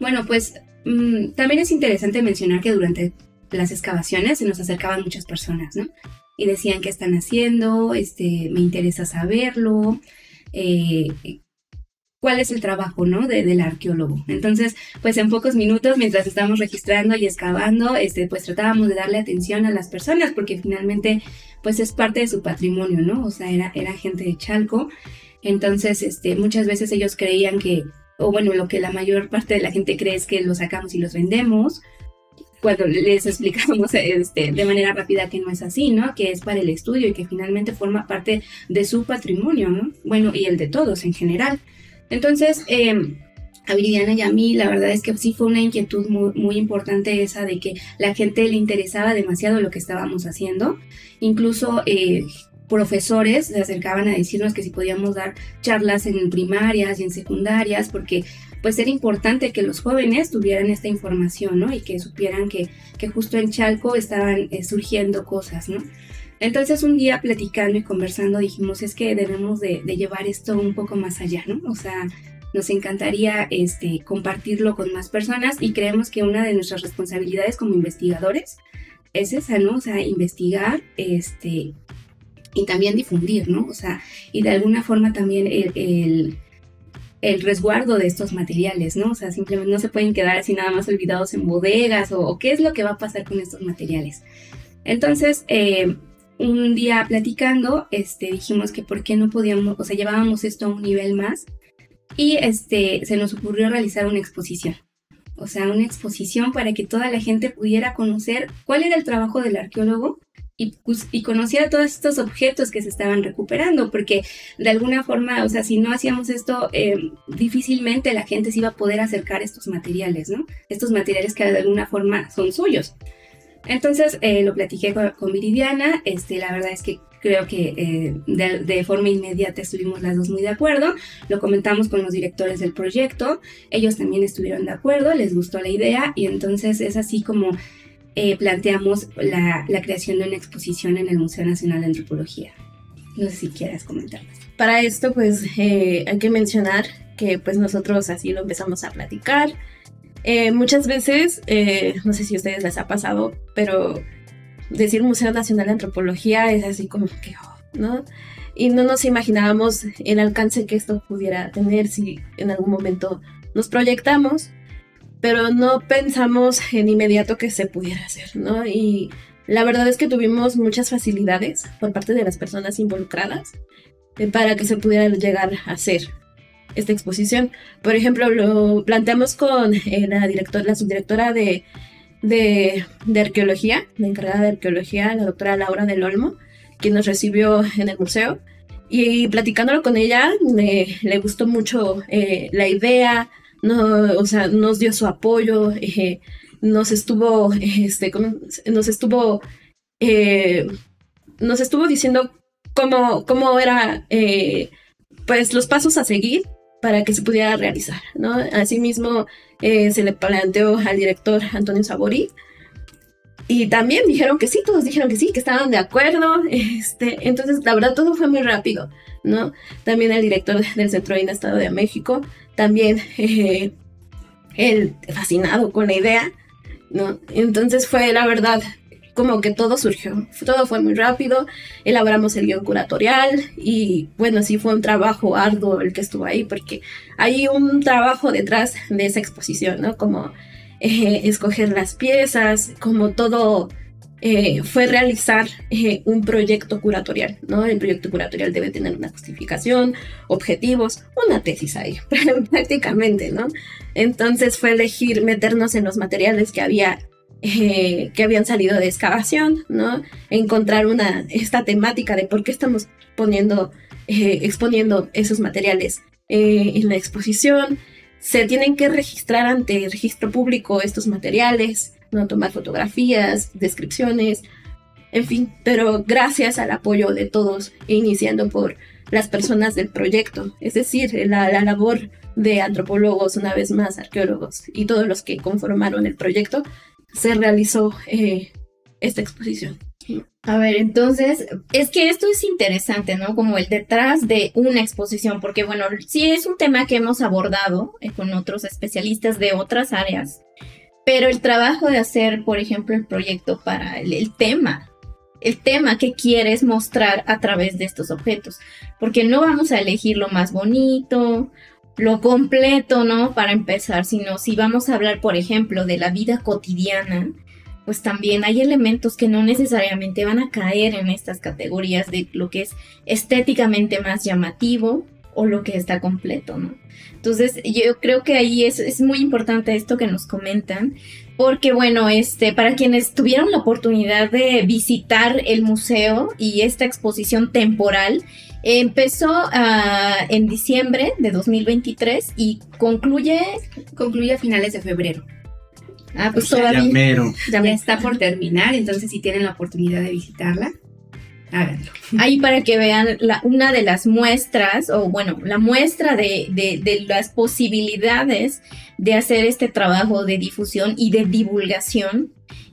Bueno, pues mm, también es interesante mencionar que durante las excavaciones se nos acercaban muchas personas, ¿no? Y decían qué están haciendo, este, me interesa saberlo, eh, cuál es el trabajo, ¿no? del arqueólogo. Entonces, pues en pocos minutos, mientras estábamos registrando y excavando, este, pues tratábamos de darle atención a las personas, porque finalmente, pues es parte de su patrimonio, ¿no? O sea, era, era gente de Chalco. Entonces, este, muchas veces ellos creían que o bueno, lo que la mayor parte de la gente cree es que los sacamos y los vendemos, cuando les explicamos este, de manera rápida que no es así, ¿no? Que es para el estudio y que finalmente forma parte de su patrimonio, ¿no? Bueno, y el de todos en general. Entonces, eh, a Viridiana y a mí, la verdad es que sí fue una inquietud muy, muy, importante esa de que la gente le interesaba demasiado lo que estábamos haciendo. Incluso eh, profesores se acercaban a decirnos que si podíamos dar charlas en primarias y en secundarias, porque pues era importante que los jóvenes tuvieran esta información, ¿no? Y que supieran que, que justo en Chalco estaban eh, surgiendo cosas, ¿no? Entonces un día platicando y conversando dijimos, es que debemos de, llevar esto un poco más allá, ¿no? O sea, nos encantaría este, compartirlo con más personas y creemos que una de nuestras responsabilidades como investigadores es esa, ¿no? O sea, investigar, este, y también difundir, ¿no? O sea, y de alguna forma también el, resguardo de estos materiales, ¿no? O sea, simplemente no se pueden quedar así nada más olvidados en bodegas o, qué es lo que va a pasar con estos materiales. Entonces, eh, un día platicando, este, dijimos que por qué no podíamos, o sea, llevábamos esto a un nivel más y este, se nos ocurrió realizar una exposición. O sea, una exposición para que toda la gente pudiera conocer cuál era el trabajo del arqueólogo y, pues, y conociera todos estos objetos que se estaban recuperando, porque de alguna forma, o sea, si no hacíamos esto, eh, difícilmente la gente se iba a poder acercar estos materiales, ¿no? Estos materiales que de alguna forma son suyos. Entonces eh, lo platiqué con, Viridiana, este, la verdad es que creo que eh, de, de, forma inmediata estuvimos las dos muy de acuerdo, lo comentamos con los directores del proyecto, ellos también estuvieron de acuerdo, les gustó la idea y entonces es así como eh, planteamos la, creación de una exposición en el Museo Nacional de Antropología. No sé si quieras comentar. Para esto, pues eh, hay que mencionar que pues nosotros así lo empezamos a platicar. Eh, muchas veces, no sé si a ustedes les ha pasado, pero decir Museo Nacional de Antropología es así como que, oh, ¿no? Y no nos imaginábamos el alcance que esto pudiera tener si en algún momento nos proyectamos pero no pensamos en inmediato que se pudiera hacer, ¿no? Y la verdad es que tuvimos muchas facilidades por parte de las personas involucradas eh, para que se pudiera llegar a hacer esta exposición. Por ejemplo, lo planteamos con eh, la, directora, la subdirectora de, de, arqueología, la encargada de arqueología, la doctora Laura del Olmo, quien nos recibió en el museo. Y platicándolo con ella, le gustó mucho eh, la idea, no, o sea, nos dio su apoyo, eh, nos estuvo, este, nos estuvo, eh, nos estuvo diciendo cómo, cómo era, pues, los pasos a seguir para que se pudiera realizar, ¿no? Asimismo, se le planteó al director Antonio Sabori, y también dijeron que sí, todos dijeron que sí, que estaban de acuerdo. Este, entonces, la verdad, todo fue muy rápido, ¿no? También el director del Centro de Estado de México, también eh, fascinado con la idea, ¿no? Entonces fue, la verdad, como que todo surgió, todo fue muy rápido, elaboramos el guion curatorial y bueno, sí fue un trabajo arduo el que estuvo ahí, porque hay un trabajo detrás de esa exposición, ¿no? Como eh, escoger las piezas, como todo eh, fue realizar eh, un proyecto curatorial, ¿no? El proyecto curatorial debe tener una justificación, objetivos, una tesis ahí, prácticamente, ¿no? Entonces fue elegir meternos en los materiales que había que habían salido de excavación, ¿no? Encontrar una, esta temática de por qué estamos poniendo, exponiendo esos materiales en la exposición, se tienen que registrar ante el registro público estos materiales, no tomar fotografías, descripciones, en fin, pero gracias al apoyo de todos, iniciando por las personas del proyecto, es decir, la, labor de antropólogos, una vez más, arqueólogos y todos los que conformaron el proyecto, se realizó eh, esta exposición. A ver, entonces, es que esto es interesante, ¿no? Como el detrás de una exposición, porque bueno, sí es un tema que hemos abordado eh, con otros especialistas de otras áreas, pero el trabajo de hacer, por ejemplo, el proyecto para el, tema, el tema que quieres mostrar a través de estos objetos, porque no vamos a elegir lo más bonito, lo completo, ¿no? Para empezar, sino si vamos a hablar, por ejemplo, de la vida cotidiana, pues también hay elementos que no necesariamente van a caer en estas categorías de lo que es estéticamente más llamativo o lo que está completo, ¿no? Entonces, yo creo que ahí es, es muy importante esto que nos comentan, porque bueno, este, para quienes tuvieron la oportunidad de visitar el museo y esta exposición temporal, empezó uh, en diciembre de 2023 y concluye... Concluye a finales de febrero. Ah, pues todavía. Ya, está por terminar, entonces si tienen la oportunidad de visitarla, háganlo. Ahí para que vean una de las muestras, o bueno, la muestra de, de, las posibilidades de hacer este trabajo de difusión y de divulgación.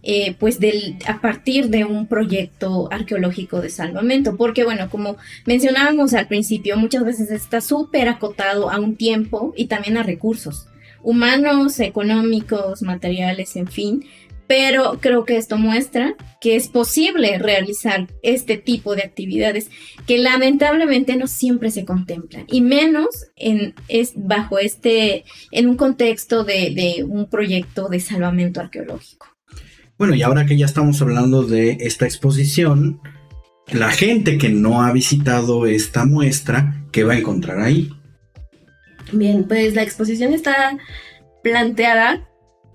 Eh, pues del, a partir de un proyecto arqueológico de salvamento, porque bueno, como mencionábamos al principio, muchas veces está súper acotado a un tiempo y también a recursos humanos, económicos, materiales, en fin. Pero creo que esto muestra que es posible realizar este tipo de actividades que lamentablemente no siempre se contemplan y menos en, es bajo este, en un contexto de, de un proyecto de salvamento arqueológico. Bueno, y ahora que ya estamos hablando de esta exposición, la gente que no ha visitado esta muestra, ¿qué va a encontrar ahí? Bien, pues la exposición está planteada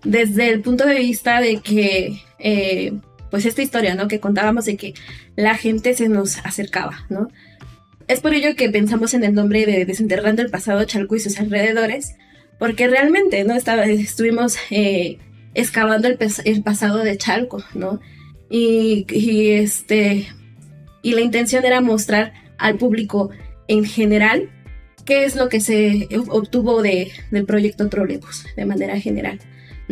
desde el punto de vista de que, eh, pues esta historia, ¿no? Que contábamos de que la gente se nos acercaba, ¿no? Es por ello que pensamos en el nombre de Desenterrando el pasado Chalco y sus alrededores, porque realmente, ¿no? Estaba, estuvimos eh, excavando el, pasado de Chalco, ¿no? Y, y, este, y la intención era mostrar al público en general qué es lo que se obtuvo de, del proyecto Trolebus de manera general,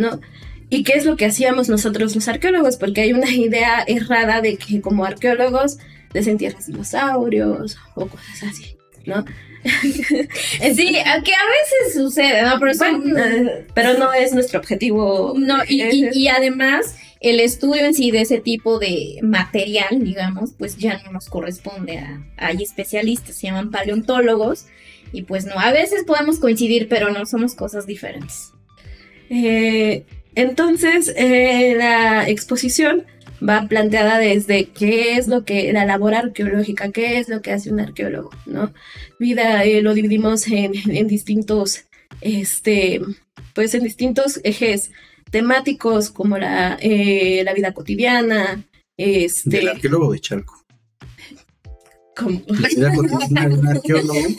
¿no? ¿Y qué es lo que hacíamos nosotros los arqueólogos? Porque hay una idea errada de que como arqueólogos desentierras dinosaurios o cosas así, ¿no? sí, que a veces sucede, ¿no? Pero, pero no es nuestro objetivo. No, y, y además el estudio en sí de ese tipo de material, digamos, pues ya no nos corresponde a, hay especialistas, se llaman paleontólogos, y pues no, a veces podemos coincidir, pero no somos cosas diferentes. Eh, entonces, eh, la exposición va planteada desde qué es lo que la labor arqueológica, qué es lo que hace un arqueólogo, ¿no? Vida eh, lo dividimos en, distintos, este, pues en distintos ejes temáticos como la, la vida cotidiana, este. Arqueólogo de Charco. Como un arqueólogo.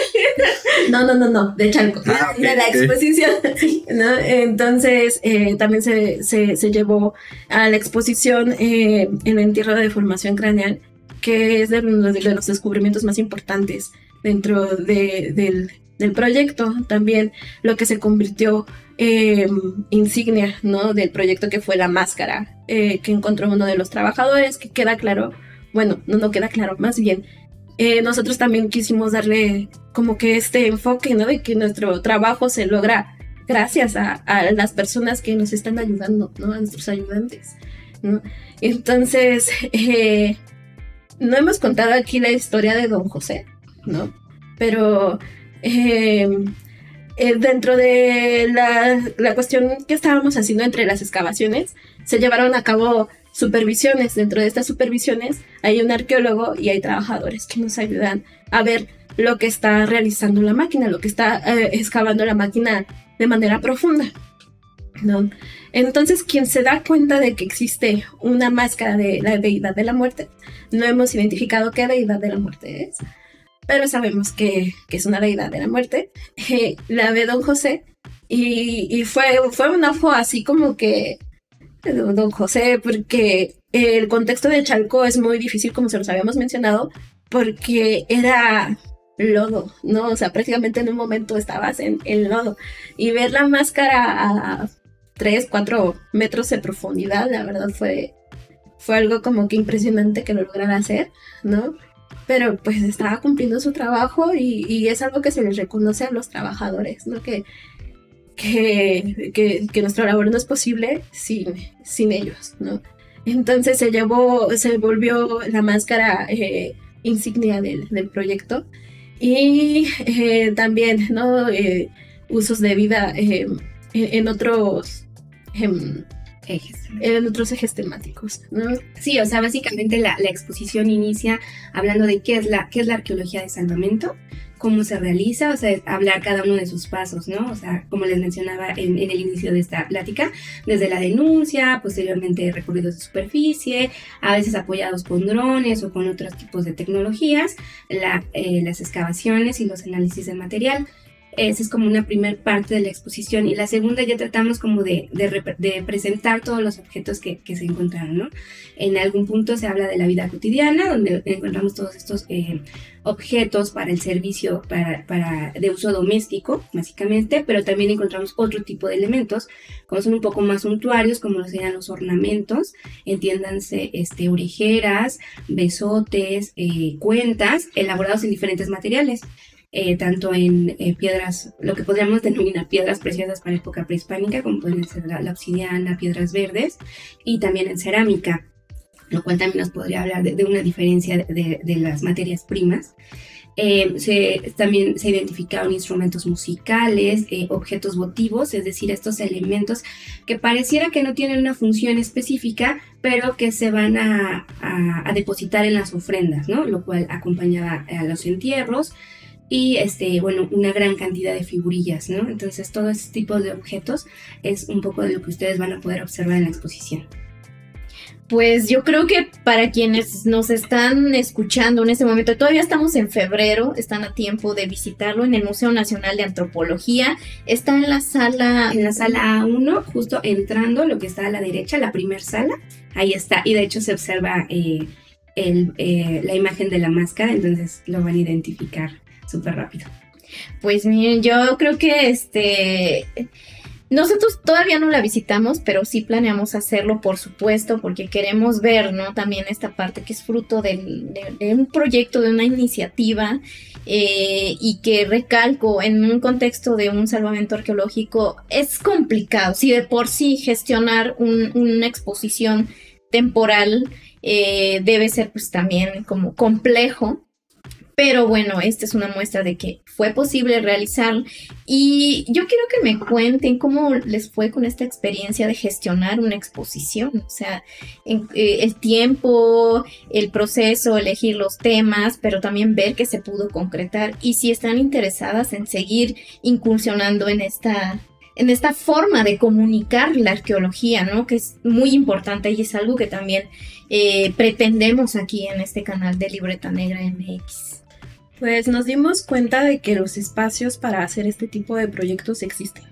No, no, no, no, de Chalco, Ah, de la exposición. ¿no? Entonces, eh, también se, se, se llevó a la exposición eh, en el entierro de deformación craneal, que es de de los descubrimientos más importantes dentro de- del, del proyecto. También lo que se convirtió eh, insignia ¿no? del proyecto que fue la máscara eh, que encontró uno de los trabajadores, que queda claro, bueno, no, no queda claro, más bien, eh, nosotros también quisimos darle como que este enfoque, ¿no? De que nuestro trabajo se logra gracias a, las personas que nos están ayudando, ¿no? A nuestros ayudantes, ¿no? Entonces, no hemos contado aquí la historia de don José, ¿no? Pero eh, dentro de la, la cuestión que estábamos haciendo entre las excavaciones, se llevaron a cabo supervisiones. Dentro de estas supervisiones hay un arqueólogo y hay trabajadores que nos ayudan a ver lo que está realizando la máquina, lo que está eh, excavando la máquina de manera profunda. ¿no? Entonces, quien se da cuenta de que existe una máscara de la deidad de la muerte, no hemos identificado qué deidad de la muerte es, pero sabemos que, que es una deidad de la muerte. Eh, la ve don José y, y fue, fue un ojo así como que eh, don José, porque el contexto de Chalco es muy difícil, como se los habíamos mencionado, porque era lodo, ¿no? O sea, prácticamente en un momento estabas en el lodo y ver la máscara a 3, 4 metros de profundidad, la verdad fue, fue algo como que impresionante que lo lograra hacer, ¿no? Pero pues estaba cumpliendo su trabajo y, es algo que se les reconoce a los trabajadores, ¿no? Que, que, nuestra labor no es posible sin, sin ellos, ¿no? Entonces se llevó, se volvió la máscara eh, insignia del, del proyecto y eh, también, ¿no? Eh, usos de vida en, en otros... em, Ejes. en otros ejes temáticos. Sí, o sea, básicamente la, exposición inicia hablando de qué es la, qué es la arqueología de salvamento, cómo se realiza, o sea, hablar cada uno de sus pasos, ¿no? O sea, como les mencionaba en, el inicio de esta plática, desde la denuncia, posteriormente recorridos de superficie, a veces apoyados con drones o con otros tipos de tecnologías, eh, las excavaciones y los análisis del material. Esa es como una primer parte de la exposición y la segunda ya tratamos como de, presentar todos los objetos que, que se encontraron, ¿no? En algún punto se habla de la vida cotidiana, donde encontramos todos estos eh, objetos para el servicio para, para- de uso doméstico, básicamente, pero también encontramos otro tipo de elementos, como son un poco más suntuarios, como lo serían los ornamentos, entiéndanse este, orejeras, besotes, eh, cuentas, elaborados en diferentes materiales. Eh, tanto en eh, piedras, lo que podríamos denominar piedras preciosas para época prehispánica, como pueden ser la, la obsidiana, piedras verdes, y también en cerámica, lo cual también nos podría hablar de, de una diferencia de, de- las materias primas. Eh, se, también se identificaron instrumentos musicales, eh, objetos votivos, es decir, estos elementos que pareciera que no tienen una función específica, pero que se van a, a- a depositar en las ofrendas, ¿no? Lo cual acompañaba a los entierros y, este, bueno, una gran cantidad de figurillas, ¿no? Entonces, todo este tipo de objetos es un poco de lo que ustedes van a poder observar en la exposición. Pues yo creo que para quienes nos están escuchando en este momento, todavía estamos en febrero, están a tiempo de visitarlo en el Museo Nacional de Antropología. Está en la sala. En la sala A1, justo entrando, lo que está a la derecha, la primer sala, ahí está. Y de hecho se observa eh, el, eh, la imagen de la máscara, entonces lo van a identificar súper rápido. Pues miren, yo creo que este. Nosotros todavía no la visitamos, pero sí planeamos hacerlo, por supuesto, porque queremos ver, ¿no? También esta parte que es fruto de un proyecto, de una iniciativa, eh, y que recalco, en un contexto de un salvamento arqueológico, es complicado. Si de por sí gestionar un- una exposición temporal eh, debe ser pues también como complejo. Pero bueno, esta es una muestra de que fue posible realizar. Y yo quiero que me cuenten cómo les fue con esta experiencia de gestionar una exposición. O sea, eh, el tiempo, el proceso, elegir los temas, pero también ver que se pudo concretar. Y si están interesadas en seguir incursionando en esta, en esta forma de comunicar la arqueología, ¿no? Que es muy importante y es algo que también eh, pretendemos aquí en este canal de Libreta Negra MX. Pues nos dimos cuenta de que los espacios para hacer este tipo de proyectos existen,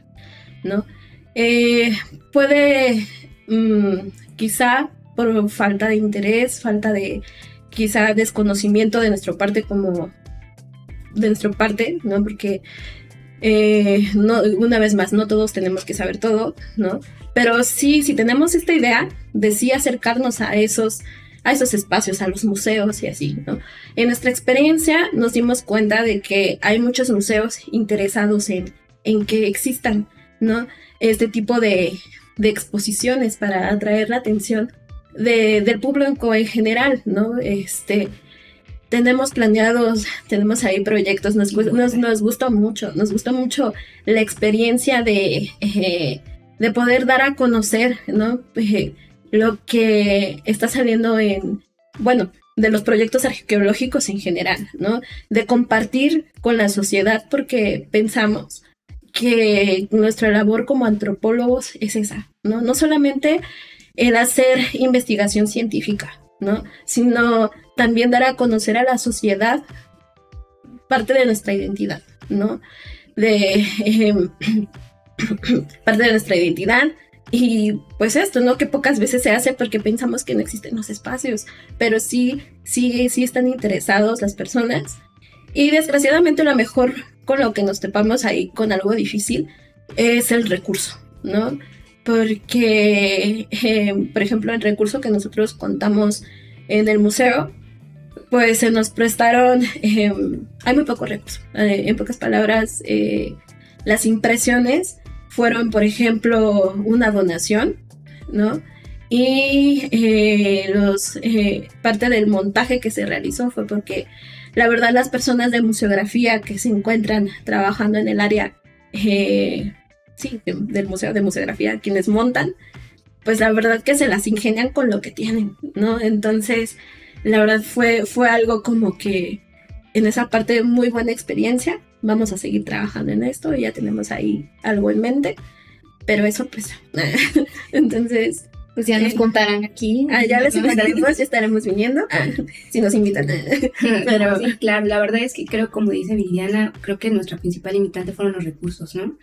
¿no? Eh, puede, mm, quizá por falta de interés, falta de quizá desconocimiento de nuestra parte como de nuestra parte, ¿no? Porque eh, no, una vez más, no todos tenemos que saber todo, ¿no? Pero sí, si tenemos esta idea de sí acercarnos a esos, a esos espacios, a los museos y así, ¿no? En nuestra experiencia nos dimos cuenta de que hay muchos museos interesados en, en que existan, ¿no? Este tipo de, de exposiciones para atraer la atención de, del público en general, ¿no? Este, tenemos planeados, tenemos ahí proyectos, nos, nos, nos gusta mucho, nos gusta mucho la experiencia de, eh, de poder dar a conocer, ¿no? Eh, lo que está saliendo en, bueno, de los proyectos arqueológicos en general, ¿no? De compartir con la sociedad porque pensamos que nuestra labor como antropólogos es esa, ¿no? No solamente el hacer investigación científica, ¿no? Sino también dar a conocer a la sociedad parte de nuestra identidad, ¿no? De em, parte de nuestra identidad y pues esto, ¿no? Que pocas veces se hace porque pensamos que no existen los espacios, pero sí, sí, sí están interesados las personas. Y desgraciadamente lo mejor con lo que nos topamos ahí con algo difícil es el recurso, ¿no? Porque, em, por ejemplo, el recurso que nosotros contamos en el museo pues se nos prestaron, em, hay muy poco recurso. Eh, en pocas palabras, eh, las impresiones fueron, por ejemplo, una donación, ¿no? Y eh, los, parte del montaje que se realizó fue porque la verdad las personas de museografía que se encuentran trabajando en el área sí, del museo de museografía, quienes montan, pues la verdad que se las ingenian con lo que tienen, ¿no? Entonces, la verdad fue, fue algo como que en esa parte muy buena experiencia. Vamos a seguir trabajando en esto, ya tenemos ahí algo en mente, pero es sorpresa. Entonces, pues ya nos eh, contarán aquí. Ah, ya les contaremos, ya estaremos viniendo, ah, si nos invitan. Pero sí, claro, la verdad es que creo, como dice Viviana, creo que nuestra principal limitante fueron los recursos, ¿no?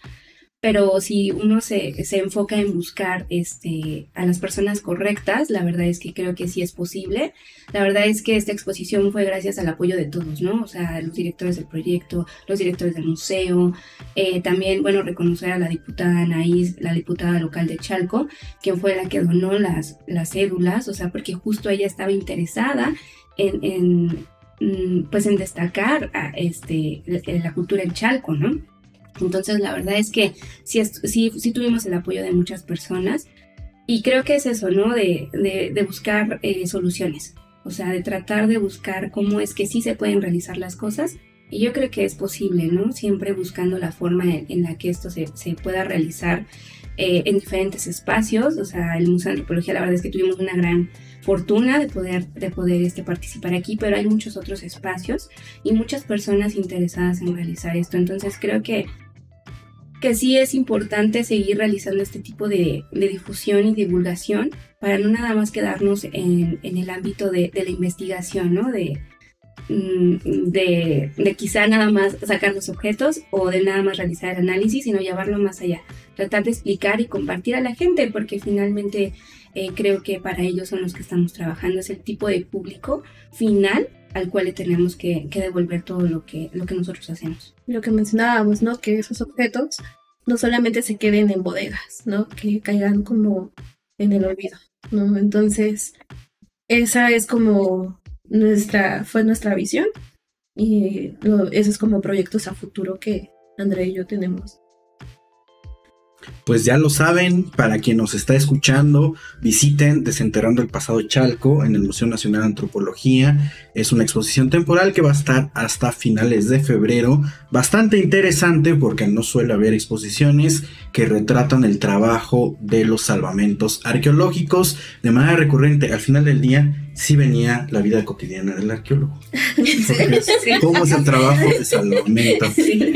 Pero si uno se, enfoca en buscar este, a las personas correctas, la verdad es que creo que sí es posible. La verdad es que esta exposición fue gracias al apoyo de todos, ¿no? O sea, los directores del proyecto, los directores del museo, eh, también, bueno, reconocer a la diputada Anaís, la diputada local de Chalco, quien fue la que donó las, las cédulas, o sea, porque justo ella estaba interesada en, mm, pues en destacar a, este, la cultura en Chalco, ¿no? Entonces, la verdad es que sí, sí, sí tuvimos el apoyo de muchas personas y creo que es eso, ¿no? De, de, buscar eh, soluciones, o sea, de tratar de buscar cómo es que sí se pueden realizar las cosas y yo creo que es posible, ¿no? Siempre buscando la forma en, la que esto se, se pueda realizar eh, en diferentes espacios, o sea, el Museo de Antropología, la verdad es que tuvimos una gran fortuna de poder, de poder este, participar aquí, pero hay muchos otros espacios y muchas personas interesadas en realizar esto. Entonces creo que que sí es importante seguir realizando este tipo de, difusión y divulgación para no nada más quedarnos en, el ámbito de, la investigación, ¿no? De, mm, de, de, quizá nada más sacar los objetos o de nada más realizar el análisis, sino llevarlo más allá, tratar de explicar y compartir a la gente, porque finalmente eh, creo que para ellos son los que estamos trabajando, es el tipo de público final al cual le tenemos que, devolver todo lo que, lo que nosotros hacemos. Lo que mencionábamos, ¿no? Que esos objetos no solamente se queden en bodegas, ¿no? Que caigan como en el olvido, ¿no? Entonces, esa es como nuestra, fue nuestra visión y esos es como proyectos a futuro que André y yo tenemos pues ya lo saben, para quien nos está escuchando, visiten Desenterrando el Pasado Chalco en el Museo Nacional de Antropología. Es una exposición temporal que va a estar hasta finales de febrero. Bastante interesante porque no suele haber exposiciones que retratan el trabajo de los salvamentos arqueológicos de manera recurrente. Al final del día sí venía la vida cotidiana del arqueólogo. ¿Cómo es el trabajo de salvamento?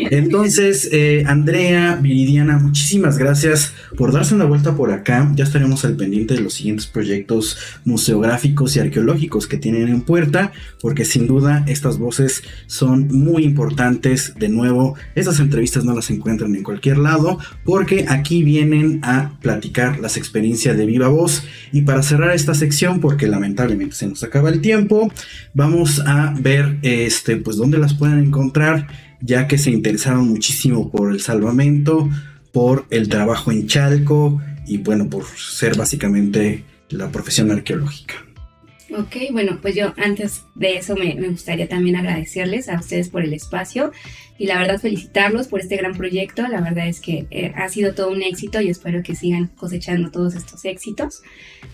Entonces, eh, Andrea, Viridiana, muchísimas gracias por darse una vuelta por acá. Ya estaremos al pendiente de los siguientes proyectos museográficos y arqueológicos que tienen en puerta, porque sin duda estas voces son muy importantes. De nuevo, estas entrevistas no las encuentran en cualquier lado, porque aquí vienen a platicar las experiencias de viva voz. Y para cerrar esta sección, porque lamentablemente se nos acaba el tiempo. Vamos a ver este, pues dónde las pueden encontrar, ya que se interesaron muchísimo por el salvamento, por el trabajo en Chalco y bueno, por ser básicamente la profesión arqueológica. Ok, bueno, pues yo antes de eso me, gustaría también agradecerles a ustedes por el espacio y la verdad felicitarlos por este gran proyecto. La verdad es que eh, ha sido todo un éxito y espero que sigan cosechando todos estos éxitos.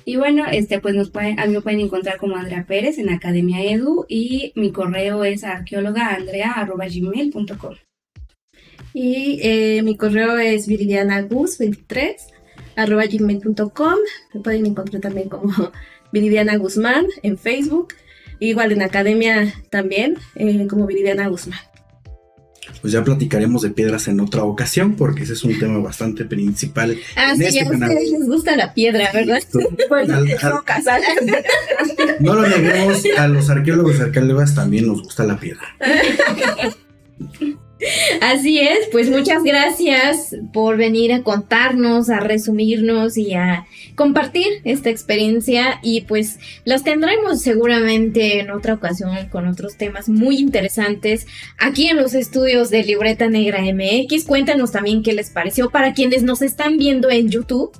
Y bueno, este, pues nos pueden, a mí me pueden encontrar como Andrea Pérez en Academia Edu y mi correo es arqueólogaandrea.gmail.com. Y eh, mi correo es viridianagus23 gmail.com. Me pueden encontrar también como Viridiana Guzmán en Facebook, igual en Academia también, eh, como Viridiana Guzmán. Pues ya platicaremos de piedras en otra ocasión, porque ese es un tema bastante principal. Ah, sí, este a ustedes les gusta la piedra, ¿verdad? bueno, no lo neguemos, a los arqueólogos y arqueólogas también nos gusta la piedra. Así es, pues muchas gracias por venir a contarnos, a resumirnos y a compartir esta experiencia y pues los tendremos seguramente en otra ocasión con otros temas muy interesantes aquí en los estudios de Libreta Negra MX. Cuéntanos también qué les pareció para quienes nos están viendo en YouTube.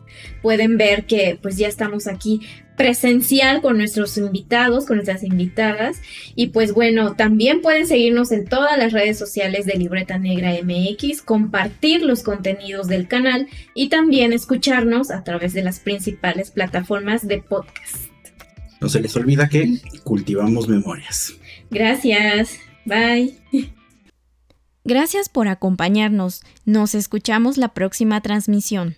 Pueden ver que pues ya estamos aquí presencial con nuestros invitados, con nuestras invitadas. Y pues bueno, también pueden seguirnos en todas las redes sociales de Libreta Negra MX, compartir los contenidos del canal y también escucharnos a través de las principales plataformas de podcast. No se les olvida que cultivamos memorias. Gracias. Bye. Gracias por acompañarnos. Nos escuchamos la próxima transmisión.